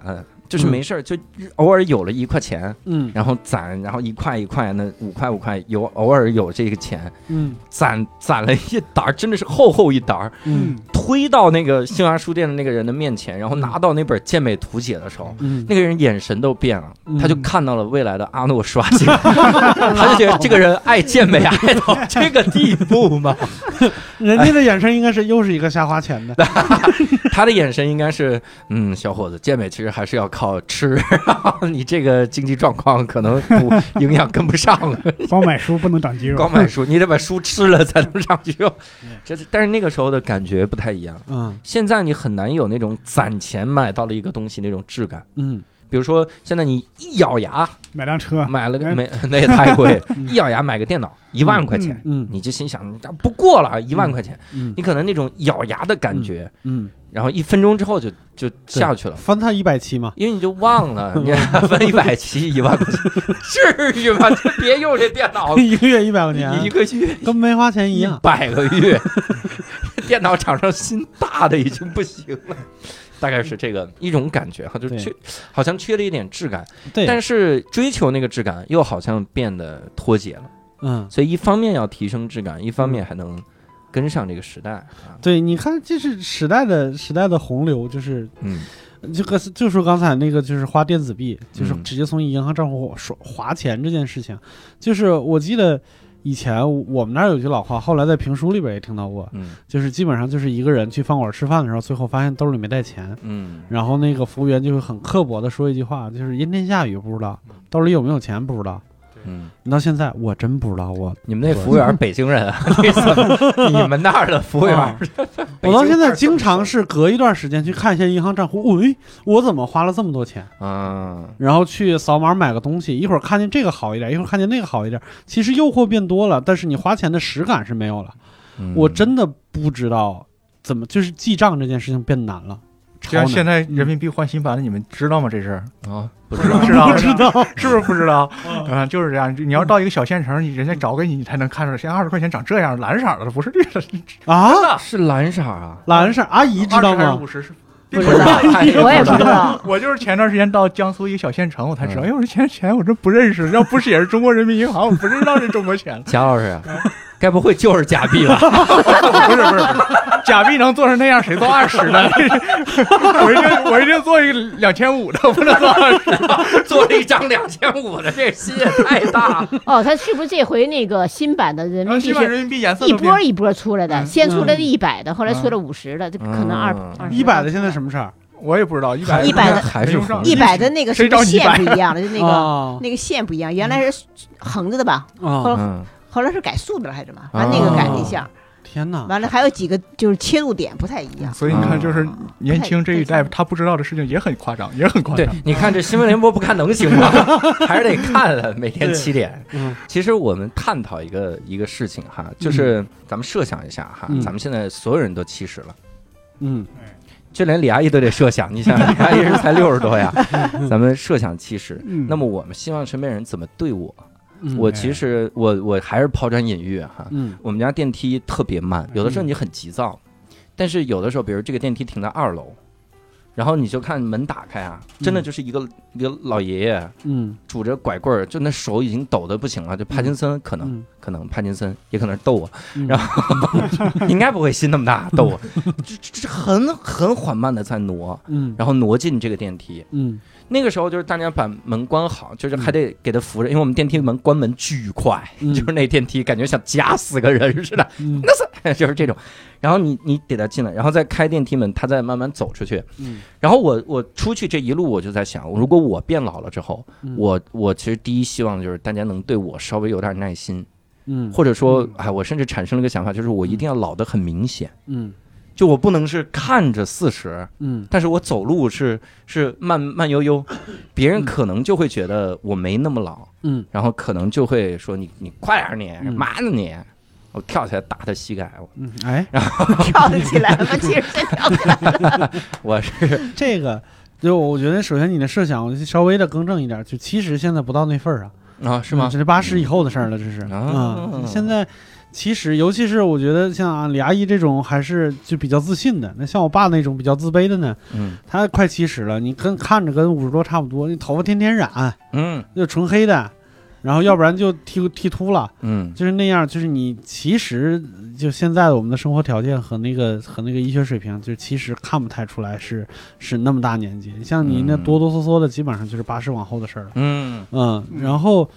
[SPEAKER 1] 就是没事儿就偶尔有了一块钱，
[SPEAKER 3] 嗯
[SPEAKER 1] 然后攒，然后一块一块，那五块五块有偶尔有这个钱，
[SPEAKER 3] 嗯
[SPEAKER 1] 攒攒了一沓儿，真的是厚厚一沓儿，
[SPEAKER 3] 嗯
[SPEAKER 1] 推到那个新华书店的那个人的面前，然后拿到那本健美图解的时候。
[SPEAKER 3] 嗯，
[SPEAKER 1] 那个人眼神都变了，
[SPEAKER 3] 嗯
[SPEAKER 1] 他就看到了未来的阿诺施瓦辛格，他就觉得这个人爱健美爱到 这个地步吗？
[SPEAKER 3] 人家的眼神应该是又是一个瞎花钱的。
[SPEAKER 1] 他的眼神应该是，嗯，小伙子，健美其实还是要靠吃，你这个经济状况可能不营养跟不上了，
[SPEAKER 2] 光买书不能长肌肉。
[SPEAKER 1] 光买书，你得把书吃了才能长肌肉。这，但是那个时候的感觉不太一样。
[SPEAKER 3] 嗯
[SPEAKER 1] 现在你很难有那种攒钱买到了一个东西那种质感。
[SPEAKER 3] 嗯
[SPEAKER 1] 比如说，现在你一咬牙
[SPEAKER 2] 买辆车，
[SPEAKER 1] 买了个没，那也太贵，一咬牙买个电脑一万块钱，
[SPEAKER 3] 嗯。
[SPEAKER 1] 你就心想不过了，一万块钱，
[SPEAKER 3] 嗯。
[SPEAKER 1] 你可能那种咬牙的感觉，
[SPEAKER 3] 嗯，
[SPEAKER 1] 然后一分钟之后就就下去了。
[SPEAKER 3] 翻他一百七嘛。
[SPEAKER 1] 因为你就忘了，你分一百七一万块钱，至于吗？就别用这电脑了，
[SPEAKER 3] 一个月一百块钱，
[SPEAKER 1] 一个月。
[SPEAKER 3] 跟没花钱一样。
[SPEAKER 1] 百个月，电脑厂商心大的已经不行了。大概是这个一种感觉哈，就
[SPEAKER 3] 对。
[SPEAKER 1] 缺，好像缺了一点质感，
[SPEAKER 3] 对，
[SPEAKER 1] 但是追求那个质感又好像变得脱节了。
[SPEAKER 3] 嗯，
[SPEAKER 1] 所以一方面要提升质感，一方面还能跟上这个时代啊。
[SPEAKER 3] 对，你看，这是时代的时代的洪流，就是
[SPEAKER 1] 嗯。
[SPEAKER 3] 就和就说刚才那个，就是花电子币，就是
[SPEAKER 1] 嗯。
[SPEAKER 3] 直接从银行账户刷划钱这件事情，就是我记得以前我们那儿有句老话，后来在评书里边也听到过，
[SPEAKER 1] 嗯。
[SPEAKER 3] 就是基本上就是一个人去饭馆吃饭的时候，最后发现兜里没带钱，
[SPEAKER 1] 嗯。
[SPEAKER 3] 然后那个服务员就会很刻薄的说一句话，就是阴天下雨不知道，兜里有没有钱不知道，
[SPEAKER 1] 嗯，
[SPEAKER 3] 你到现在我真不知道我，
[SPEAKER 1] 你们那服务员北京人 你们那儿的服务员
[SPEAKER 3] 啊，我到现在经常是隔一段时间去看一下银行账户，喂，我怎么花了这么多钱？
[SPEAKER 1] 啊，
[SPEAKER 3] 然后去扫码买个东西，一会儿看见这个好一点，一会儿看见那个好一点，其实诱惑变多了，但是你花钱的实感是没有了。
[SPEAKER 1] 嗯
[SPEAKER 3] 我真的不知道怎么，就是记账这件事情变难了，
[SPEAKER 4] 就像现在人民币换新版的，你们知道吗？这事儿
[SPEAKER 1] 啊，不知道
[SPEAKER 4] 不知道，
[SPEAKER 3] 不知道，
[SPEAKER 4] 是不是不知道？嗯，就是这样。你要到一个小县城，你人家找给你，你才能看出来，现在二十块钱长这样，蓝色的，不是绿的。
[SPEAKER 3] 啊，
[SPEAKER 1] 是蓝色啊，
[SPEAKER 3] 蓝色阿姨知道吗
[SPEAKER 4] 五？十是。
[SPEAKER 5] 不知道，我也不知道。
[SPEAKER 4] 我就是前段时间到江苏一个小县城，我才知道，
[SPEAKER 1] 嗯
[SPEAKER 4] 哎，我这钱钱我这不认识，要不是也是中国人民银行，我不知道这中国钱。
[SPEAKER 1] 贾老师，该不会就是假币吧？
[SPEAKER 4] 不是不是，假币能做成那样，谁做二十的？我一定我一定做一个两千五的，我不能做二十。
[SPEAKER 1] 做了一张两千五的，这心也太大了。
[SPEAKER 5] 哦，他是不是这回那个新版的人民币是
[SPEAKER 4] 新版人民币颜色
[SPEAKER 5] 一波一波出来的？
[SPEAKER 4] 嗯
[SPEAKER 5] 先出来的一百的，后来出了五十的，这可能二
[SPEAKER 3] 一百的现在什么事儿？
[SPEAKER 4] 我也不知道，一百
[SPEAKER 5] 一百的
[SPEAKER 1] 还是
[SPEAKER 5] 一百的那个是不是线不一样了？就那个
[SPEAKER 3] 啊
[SPEAKER 5] 那个线不一样，原来是横着的吧？
[SPEAKER 3] 啊！
[SPEAKER 1] 嗯，
[SPEAKER 5] 后来是改速的了还是什么？把那个改了一下。
[SPEAKER 3] 天哪！
[SPEAKER 5] 完了还有几个就是切入点不太一样。
[SPEAKER 4] 所以你看，就是年轻这一代他不知道的事情也很夸张，也很夸张
[SPEAKER 1] 对
[SPEAKER 4] 张。，
[SPEAKER 1] 你看这新闻联播不看能行吗？还是得看了，每天七点。
[SPEAKER 3] 嗯
[SPEAKER 1] 其实我们探讨一个一个事情哈，就是咱们设想一下哈，
[SPEAKER 3] 嗯
[SPEAKER 1] 咱们现在所有人都七十了。
[SPEAKER 3] 嗯
[SPEAKER 1] 就连李阿姨都得设想，你想想，李阿姨是才六十多呀，咱们设想七十，
[SPEAKER 2] 嗯，
[SPEAKER 1] 那么我们希望身边人怎么对我？
[SPEAKER 3] 嗯，
[SPEAKER 1] 我其实我我还是抛砖引玉哈，
[SPEAKER 3] 嗯。
[SPEAKER 1] 我们家电梯特别慢，有的时候你很急躁，但是有的时候，比如这个电梯停在二楼，然后你就看门打开啊，真的就是一个一个老爷爷
[SPEAKER 3] 嗯。
[SPEAKER 1] 拄着拐棍儿，就那手已经抖的不行了，就帕金森可能
[SPEAKER 3] 嗯。
[SPEAKER 1] 可能帕金森也可能是逗我，然后 应该不会心那么大逗我，这这这很很缓慢的在挪，
[SPEAKER 3] 嗯。
[SPEAKER 1] 然后挪进这个电梯。
[SPEAKER 3] 嗯
[SPEAKER 1] 那个时候就是大家把门关好，就是还得给他扶着，因为我们电梯门关门巨快，
[SPEAKER 3] 嗯。
[SPEAKER 1] 就是那电梯感觉像夹死个人似的，
[SPEAKER 3] 嗯。
[SPEAKER 1] 就是这种。然后你你给他进来，然后再开电梯门，他再慢慢走出去。
[SPEAKER 3] 嗯。
[SPEAKER 1] 然后我我出去这一路，我就在想，如果我变老了之后，
[SPEAKER 3] 嗯。
[SPEAKER 1] 我我其实第一希望就是大家能对我稍微有点耐心，
[SPEAKER 3] 嗯。
[SPEAKER 1] 或者说
[SPEAKER 2] 嗯，
[SPEAKER 1] 哎，我甚至产生了一个想法，就是我一定要老得很明显，
[SPEAKER 3] 嗯
[SPEAKER 1] 就我不能是看着四十，
[SPEAKER 3] 嗯
[SPEAKER 1] 但是我走路是是慢慢悠悠，别人可能就会觉得我没那么老，
[SPEAKER 3] 嗯
[SPEAKER 1] 然后可能就会说你你快点儿你
[SPEAKER 3] 嗯
[SPEAKER 1] 嘛呢你，我跳起来打他膝盖，我
[SPEAKER 3] 嗯，哎，
[SPEAKER 5] 跳得起来了吗？其实真跳起来了。
[SPEAKER 1] 我是
[SPEAKER 3] 这个就我觉得，首先你的设想，我就稍微的更正一点，就其实现在不到那份儿上，
[SPEAKER 1] 啊是吗
[SPEAKER 3] 这？是八十以后的事儿了，这是
[SPEAKER 1] 啊
[SPEAKER 3] 啊。现在其实，尤其是我觉得像啊李阿姨这种，还是就比较自信的。那像我爸那种比较自卑的呢，
[SPEAKER 1] 嗯
[SPEAKER 3] 他快七十了，你跟看着跟五十多差不多，你头发天天染，
[SPEAKER 1] 嗯
[SPEAKER 3] 就纯黑的，然后要不然就剃剃秃了，
[SPEAKER 1] 嗯
[SPEAKER 3] 就是那样。就是你其实就现在的我们的生活条件和那个和那个医学水平，就其实看不太出来是是那么大年纪。像你那
[SPEAKER 1] 嗯
[SPEAKER 3] 哆哆嗦嗦的，基本上就是八十往后的事儿了。
[SPEAKER 1] 嗯
[SPEAKER 3] 嗯，然后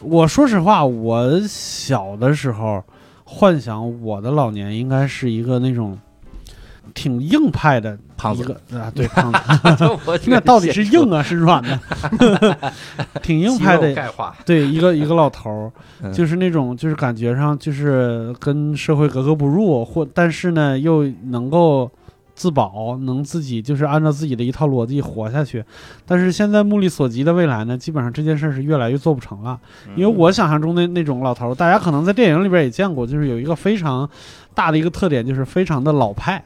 [SPEAKER 3] 我说实话，我小的时候幻想我的老年应该是一个那种挺硬派的
[SPEAKER 1] 胖子
[SPEAKER 3] 啊，对胖子，
[SPEAKER 1] 我
[SPEAKER 3] 那到底是硬啊是软的？挺硬派的，对，一个一个老头儿，
[SPEAKER 1] 嗯
[SPEAKER 3] 就是那种就是感觉上就是跟社会格格不入，或但是呢又能够。自保，能自己就是按照自己的一套逻辑活下去，但是现在目力所及的未来呢，基本上这件事儿是越来越做不成了。因为我想象中的那种老头儿，大家可能在电影里边也见过，就是有一个非常大的一个特点，就是非常的老派，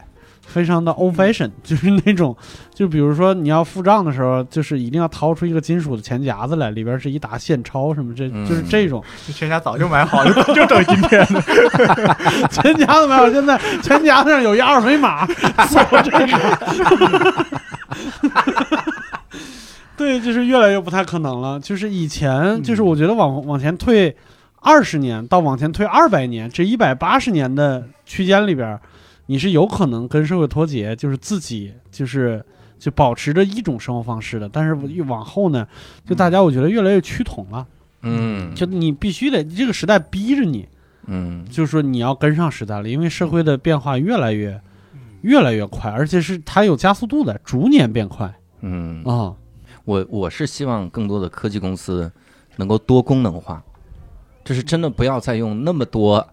[SPEAKER 3] 非常的 old fashion，就是那种，就比如说你要付账的时候，就是一定要掏出一个金属的钱夹子来，里边是一沓现钞什么，这
[SPEAKER 1] 嗯
[SPEAKER 3] 就是这种
[SPEAKER 4] 全家早就买好了，就等今天呢。
[SPEAKER 3] 钱夹子买好，现在钱夹子上有一二维码，扫这个。对，就是越来越不太可能了。就是以前，就是我觉得往往前退二十年到往前退二百年，这一百八十年的区间里边，你是有可能跟社会脱节，就是自己就是就保持着一种生活方式的。但是越往后呢，就大家我觉得越来越趋同了，
[SPEAKER 1] 嗯。
[SPEAKER 3] 就你必须得这个时代逼着你，
[SPEAKER 1] 嗯。
[SPEAKER 3] 就是说你要跟上时代了，因为社会的变化越来越越来越快，而且是它有加速度的，逐年变快。
[SPEAKER 1] 嗯。
[SPEAKER 3] 啊。
[SPEAKER 1] 我我是希望更多的科技公司能够多功能化，就是真的不要再用那么多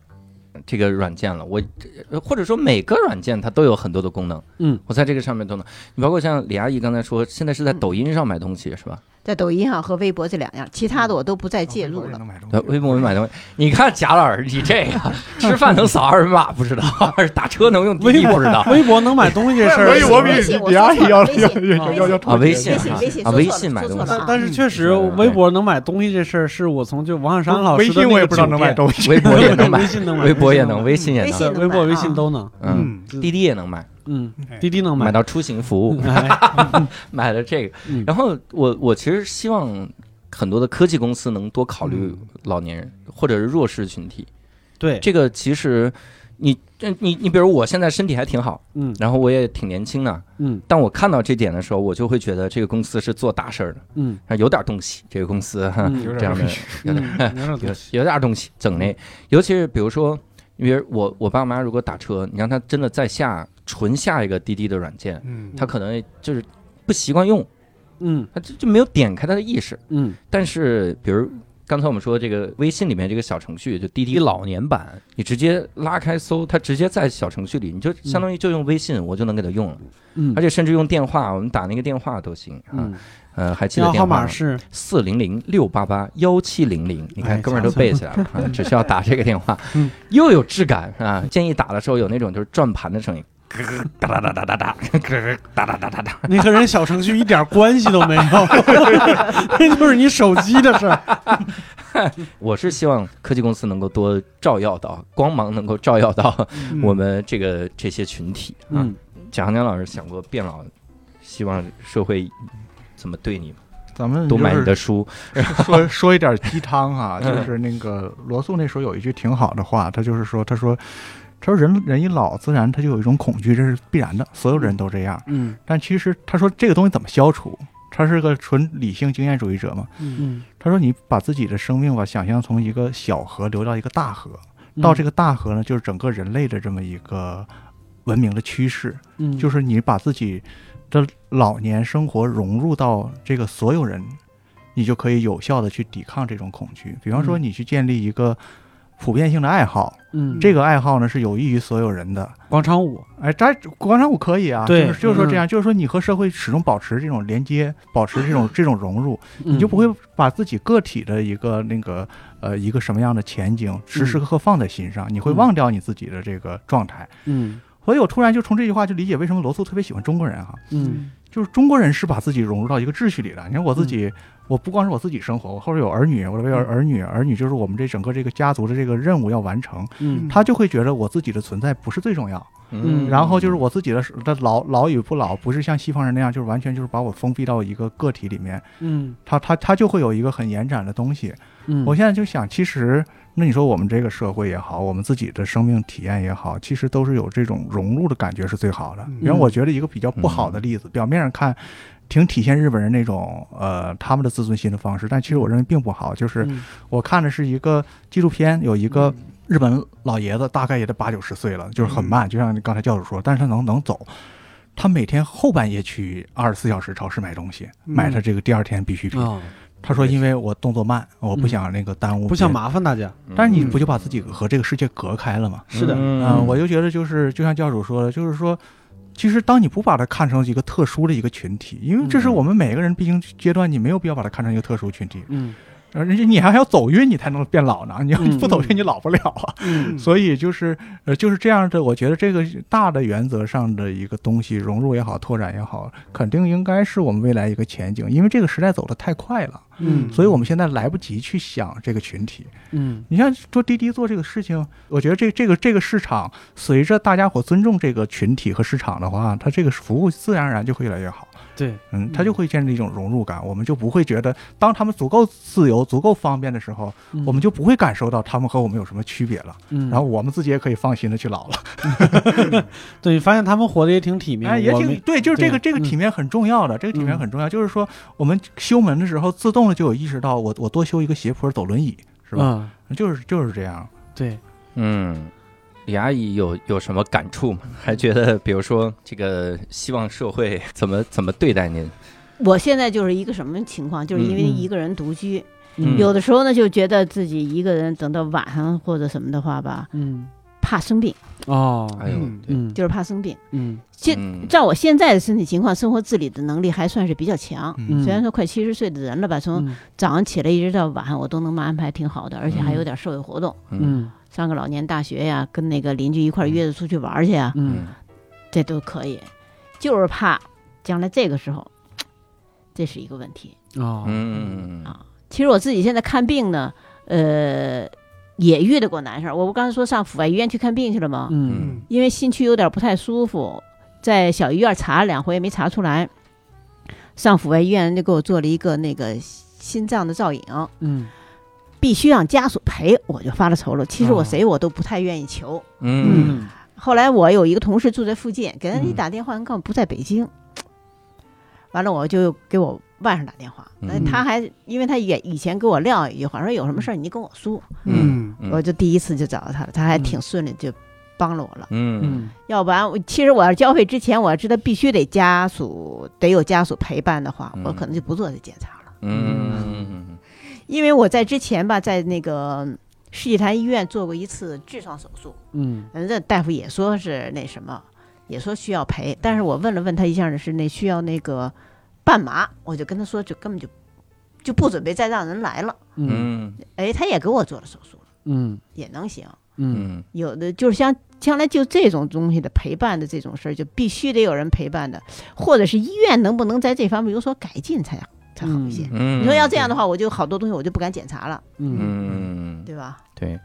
[SPEAKER 1] 这个软件了。我呃或者说每个软件它都有很多的功能，
[SPEAKER 3] 嗯，
[SPEAKER 1] 我在这个上面都能。你包括像李阿姨刚才说，现在是在抖音上买东西是吧？
[SPEAKER 5] 在抖音上和微博这两样，其他的我都不再介入了。
[SPEAKER 1] 对，微博买东西，你看贾老师，你这个 吃饭能扫二维码不知道，打车能用滴
[SPEAKER 3] 微博
[SPEAKER 1] 滴不知道。
[SPEAKER 3] 微博能买东西这事
[SPEAKER 5] 微信我
[SPEAKER 4] 李阿姨要
[SPEAKER 5] 说错了
[SPEAKER 4] 要要要
[SPEAKER 1] 啊微信
[SPEAKER 5] 微信
[SPEAKER 1] 啊微信买东西
[SPEAKER 3] 但但是确实，
[SPEAKER 1] 嗯
[SPEAKER 3] 微博能买东西这事儿，是我从就王小山老师
[SPEAKER 4] 微信我也不知道能买东西，
[SPEAKER 1] 微博也能买
[SPEAKER 3] 微，信能买，
[SPEAKER 1] 微博也能，微信也能，
[SPEAKER 5] 微
[SPEAKER 3] 博、微信都能，
[SPEAKER 1] 嗯，滴滴也能买，
[SPEAKER 3] 嗯
[SPEAKER 2] 哎，
[SPEAKER 3] 滴滴能买。
[SPEAKER 1] 买到出行服务，
[SPEAKER 3] 哎。
[SPEAKER 1] 买了这个。
[SPEAKER 3] 嗯。
[SPEAKER 1] 然后我我其实希望很多的科技公司能多考虑老年人或者是弱势群体。
[SPEAKER 3] 对，
[SPEAKER 1] 这个其实你这你你比如我现在身体还挺好，
[SPEAKER 3] 嗯。
[SPEAKER 1] 然后我也挺年轻的，
[SPEAKER 3] 嗯。
[SPEAKER 1] 但我看到这点的时候，我就会觉得这个公司是做大事儿的，
[SPEAKER 3] 嗯。
[SPEAKER 1] 啊有点东西，这个公司这样的。有点
[SPEAKER 3] 嗯，有点
[SPEAKER 1] 有
[SPEAKER 3] 东西
[SPEAKER 1] 有点东西整那，尤其是比如说，比如我我爸妈如果打车，你让他真的在下纯下一个滴滴的软件，
[SPEAKER 2] 嗯，
[SPEAKER 1] 他可能就是不习惯用，
[SPEAKER 3] 嗯。
[SPEAKER 1] 他就就没有点开他的意识。
[SPEAKER 3] 嗯。
[SPEAKER 1] 但是比如刚才我们说这个微信里面这个小程序，就滴滴老年版，你直接拉开搜，它直接在小程序里，你就相当于就用微信，我就能给它用了，
[SPEAKER 3] 嗯，
[SPEAKER 1] 而且甚至用电话，我们打那个电话都行啊。
[SPEAKER 3] 嗯，
[SPEAKER 1] 呃，还记得电话吗？
[SPEAKER 3] 码是？
[SPEAKER 1] 四零零六八八幺七零零，你看
[SPEAKER 2] 哎
[SPEAKER 1] 哥们儿都背起来了啊，只需要打这个电话。
[SPEAKER 3] 嗯，
[SPEAKER 1] 又有质感啊！建议打的时候有那种就是转盘的声音，咯咯哒哒哒哒哒哒，咯咯哒哒哒哒哒。
[SPEAKER 3] 你和人小程序一点关系都没有，那就是你手机的事儿。
[SPEAKER 1] 我是希望科技公司能够多照耀到光芒，能够照耀到
[SPEAKER 2] 嗯
[SPEAKER 1] 我们这个这些群体啊。
[SPEAKER 3] 嗯，
[SPEAKER 1] 贾行江老师想过变老，希望社会怎么对你吗？
[SPEAKER 4] 咱们
[SPEAKER 1] 多买你的书，
[SPEAKER 4] 说说一点鸡汤啊，就是那个罗素那时候有一句挺好的话，他就是说，他说，他说人人一老，自然他就有一种恐惧，这是必然的，所有人都这样。
[SPEAKER 3] 嗯
[SPEAKER 4] 但其实他说这个东西怎么消除？他是个纯理性经验主义者嘛。
[SPEAKER 3] 嗯，
[SPEAKER 4] 他说你把自己的生命吧想象从一个小河流到一个大河，到这
[SPEAKER 3] 个，
[SPEAKER 4] 大河呢，就是整个人类的这么一个文明的趋势。
[SPEAKER 3] 嗯，
[SPEAKER 4] 就是你把自己的老年生活融入到这个所有人，你就可以有效的去抵抗这种恐惧。比方说，
[SPEAKER 3] 嗯
[SPEAKER 4] 你去建立一个普遍性的爱好，
[SPEAKER 3] 嗯，
[SPEAKER 4] 这个爱好呢是有益于所有人的。
[SPEAKER 3] 广场舞，
[SPEAKER 4] 哎，这广场舞可以啊，
[SPEAKER 3] 对。
[SPEAKER 4] 就是就是说这样，就是说你和社会始终保持这种连接，保持这种这种融入，
[SPEAKER 3] 你
[SPEAKER 4] 你就不会把自己个体的一个那个呃一个什么样的前景时时刻刻放在心上，你会
[SPEAKER 3] 嗯
[SPEAKER 4] 忘掉你自己的这个状态。
[SPEAKER 3] 嗯。
[SPEAKER 4] 所以我突然就从这句话就理解为什么罗素特别喜欢中国人哈，
[SPEAKER 3] 嗯
[SPEAKER 4] 就是中国人是把自己融入到一个秩序里的。你看我自己，我不光是我自己生活，我后边有儿女，我这边有儿女，儿女就是我们这整个这个家族的这个任务要完成，
[SPEAKER 3] 嗯
[SPEAKER 4] 他就会觉得我自己的存在不是最重要。
[SPEAKER 3] 嗯
[SPEAKER 4] 然后就是我自己的的老老与不老，不是像西方人那样，就是完全就是把我封闭到一个个体里面，
[SPEAKER 3] 嗯
[SPEAKER 4] 他他他就会有一个很延展的东西。
[SPEAKER 3] 嗯，
[SPEAKER 4] 我现在就想，其实那你说我们这个社会也好，我们自己的生命体验也好，其实都是有这种融入的感觉是最好的。
[SPEAKER 2] 嗯
[SPEAKER 4] 因为我觉得一个比较不好的例子，表面上看挺体现日本人那种呃他们的自尊心的方式，但其实我认为并不好。就是
[SPEAKER 3] 嗯
[SPEAKER 4] 我看的是一个纪录片，有一个日本老爷子，大概也得八九十岁了，就是很慢，就像刚才教主说，但是他能能走。他每天后半夜去二十四小时超市买东西，
[SPEAKER 2] 嗯
[SPEAKER 4] 买他这个第二天必需品。
[SPEAKER 3] 啊，
[SPEAKER 4] 他说：“因为我动作慢，我不想那个耽误，
[SPEAKER 3] 不想。麻烦大家，
[SPEAKER 4] 但是你不就把自己和这个世界隔开了吗？
[SPEAKER 3] 是的，
[SPEAKER 4] 嗯、
[SPEAKER 1] 嗯
[SPEAKER 4] 我就觉得就是就像教主说的，就是说，其实当你不把它看成一个特殊的一个群体，因为这是
[SPEAKER 1] 嗯。
[SPEAKER 4] 我们每个人必经阶段，你没有必要把它看成一个特殊群体。
[SPEAKER 3] 嗯
[SPEAKER 4] 而且你还要走运，你才能变老呢。你要
[SPEAKER 3] 嗯
[SPEAKER 4] 不走运，你老不了啊。
[SPEAKER 3] 嗯
[SPEAKER 4] 所以就是呃，就是这样的。我觉得这个大的原则上的一个东西，融入也好，拓展也好，肯定应该是我们未来一个前景。因为这个时代走得太快了，
[SPEAKER 3] 嗯，
[SPEAKER 4] 所以我们现在来不及去想这个群体。
[SPEAKER 3] 嗯
[SPEAKER 4] 你像做滴滴做这个事情，我觉得这这个这个市场，随着大家伙尊重这个群体和市场的话，它这个服务自然而然就会越来越好。
[SPEAKER 3] 对，
[SPEAKER 4] 嗯，他就会建立一种融入感，我们就不会觉得，当他们足够自由、足够方便的时候，
[SPEAKER 3] 嗯
[SPEAKER 4] 我们就不会感受到他们和我们有什么区别了。
[SPEAKER 3] 嗯，
[SPEAKER 4] 然后我们自己也可以放心的去老了。
[SPEAKER 3] 对，发现他们活得也挺体面，
[SPEAKER 4] 哎，也挺对，就是这个这个体面很重要的，这个体面很重要。就是说，我们修门的时候，自动的就有意识到我，我多修一个斜坡走轮椅，是吧？
[SPEAKER 3] 嗯，
[SPEAKER 4] 就是就是这样。
[SPEAKER 3] 对，
[SPEAKER 1] 嗯，李阿姨有有什么感触吗？还觉得，比如说这个希望社会 怎么怎么对待您？
[SPEAKER 5] 我现在就是一个什么情况，就是因为
[SPEAKER 3] 嗯
[SPEAKER 5] 一个人独居，
[SPEAKER 3] 嗯。
[SPEAKER 5] 有的时候呢，就觉得自己一个人等到晚上或者什么的话吧，
[SPEAKER 3] 嗯。
[SPEAKER 5] 怕生病，
[SPEAKER 3] 哦，
[SPEAKER 1] 哎呦，
[SPEAKER 2] 嗯
[SPEAKER 5] 就是怕生病。
[SPEAKER 3] 嗯。
[SPEAKER 5] 现
[SPEAKER 1] 嗯。
[SPEAKER 5] 照我现在的身体情况，生活自理的能力还算是比较强。
[SPEAKER 3] 嗯。
[SPEAKER 5] 虽然说快七十岁的人了吧，从
[SPEAKER 3] 嗯。
[SPEAKER 5] 早上起来一直到晚上，我都能安排挺好的，而且还有点社会活动，
[SPEAKER 1] 嗯。
[SPEAKER 3] 嗯
[SPEAKER 5] 上个老年大学呀，跟那个邻居一块儿约着出去玩儿去呀，
[SPEAKER 3] 嗯
[SPEAKER 5] 这都可以。就是怕将来这个时候，这是一个问题。
[SPEAKER 3] 哦
[SPEAKER 1] 嗯
[SPEAKER 5] 啊其实我自己现在看病呢，呃，也遇到过难事儿。我不刚才说上阜外医院去看病去了吗？
[SPEAKER 3] 嗯
[SPEAKER 2] 嗯
[SPEAKER 5] 因为心区有点不太舒服，在小医院查了两回没查出来，上阜外医院就给我做了一个那个心脏的造影，
[SPEAKER 3] 嗯
[SPEAKER 5] 必须让家属陪，我就发了愁了。其实我
[SPEAKER 3] 哦
[SPEAKER 5] 谁我都不太愿意求。
[SPEAKER 1] 嗯。
[SPEAKER 3] 嗯。
[SPEAKER 5] 后来我有一个同事住在附近，给人一
[SPEAKER 3] 嗯
[SPEAKER 5] 打电话，人告诉不在北京。完了，我就给我外甥打电话，
[SPEAKER 1] 嗯。
[SPEAKER 5] 呃他还因为他也以前给我撂一句话，说有什么事儿你跟我说，
[SPEAKER 1] 嗯。
[SPEAKER 5] 我就第一次就找到他了，他还挺顺利，就帮了我了。
[SPEAKER 1] 嗯。
[SPEAKER 3] 嗯。
[SPEAKER 5] 要不然我其实我要交费之前，我要知道必须得家属得有家属陪伴的话，
[SPEAKER 1] 嗯。
[SPEAKER 5] 我可能就不做这检查了，
[SPEAKER 1] 嗯
[SPEAKER 5] 因为我在之前吧，在那个世纪坛医院做过一次痔疮手术，
[SPEAKER 3] 嗯。
[SPEAKER 5] 人家大夫也说是那什么，也说需要赔，但是我问了问他一下呢，是那需要那个半麻，我就跟他说，就根本就就不准备再让人来了。
[SPEAKER 3] 嗯。
[SPEAKER 1] 嗯。
[SPEAKER 5] 哎，他也给我做了手术了，
[SPEAKER 3] 嗯。
[SPEAKER 5] 也能行。
[SPEAKER 3] 嗯。
[SPEAKER 1] 嗯。
[SPEAKER 5] 有的就是像将来就这种东西的陪伴的这种事儿，就必须得有人陪伴的，或者是医院能不能在这方面有所改进才才好一些。
[SPEAKER 1] 嗯，
[SPEAKER 5] 你说要这样的话，我就好多东西我就不敢检查了，
[SPEAKER 3] 嗯
[SPEAKER 1] 嗯，
[SPEAKER 5] 对吧？
[SPEAKER 1] 对，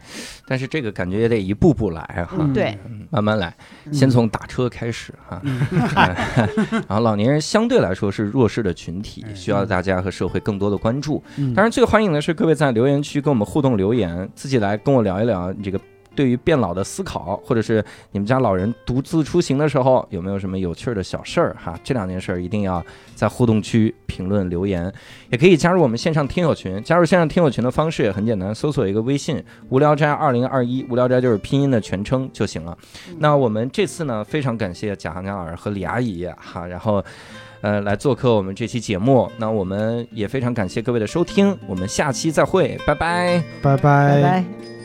[SPEAKER 1] 但是这个感觉也得一步步来哈，
[SPEAKER 3] 嗯
[SPEAKER 5] 对，
[SPEAKER 1] 嗯慢慢来，
[SPEAKER 5] 嗯
[SPEAKER 1] 先从打车开始哈。然后老年人相对来说是弱势的群体，
[SPEAKER 2] 嗯
[SPEAKER 1] 需要大家和社会更多的关注。
[SPEAKER 3] 嗯
[SPEAKER 1] 当然，最欢迎的是各位在留言区跟我们互动留言，自己来跟我聊一聊这个对于变老的思考，或者是你们家老人独自出行的时候有没有什么有趣儿的小事儿哈？这两件事儿一定要在互动区评论留言，也可以加入我们线上听友群。加入线上听友群的方式也很简单，搜索一个微信“无聊斋二零二一”，无聊斋就是拼音的全称就行了。那我们这次呢，非常感谢贾行家老师和李阿姨哈，然后。呃，来做客我们这期节目，那我们也非常感谢各位的收听，我们下期再会，拜拜。
[SPEAKER 3] 拜
[SPEAKER 5] 拜拜。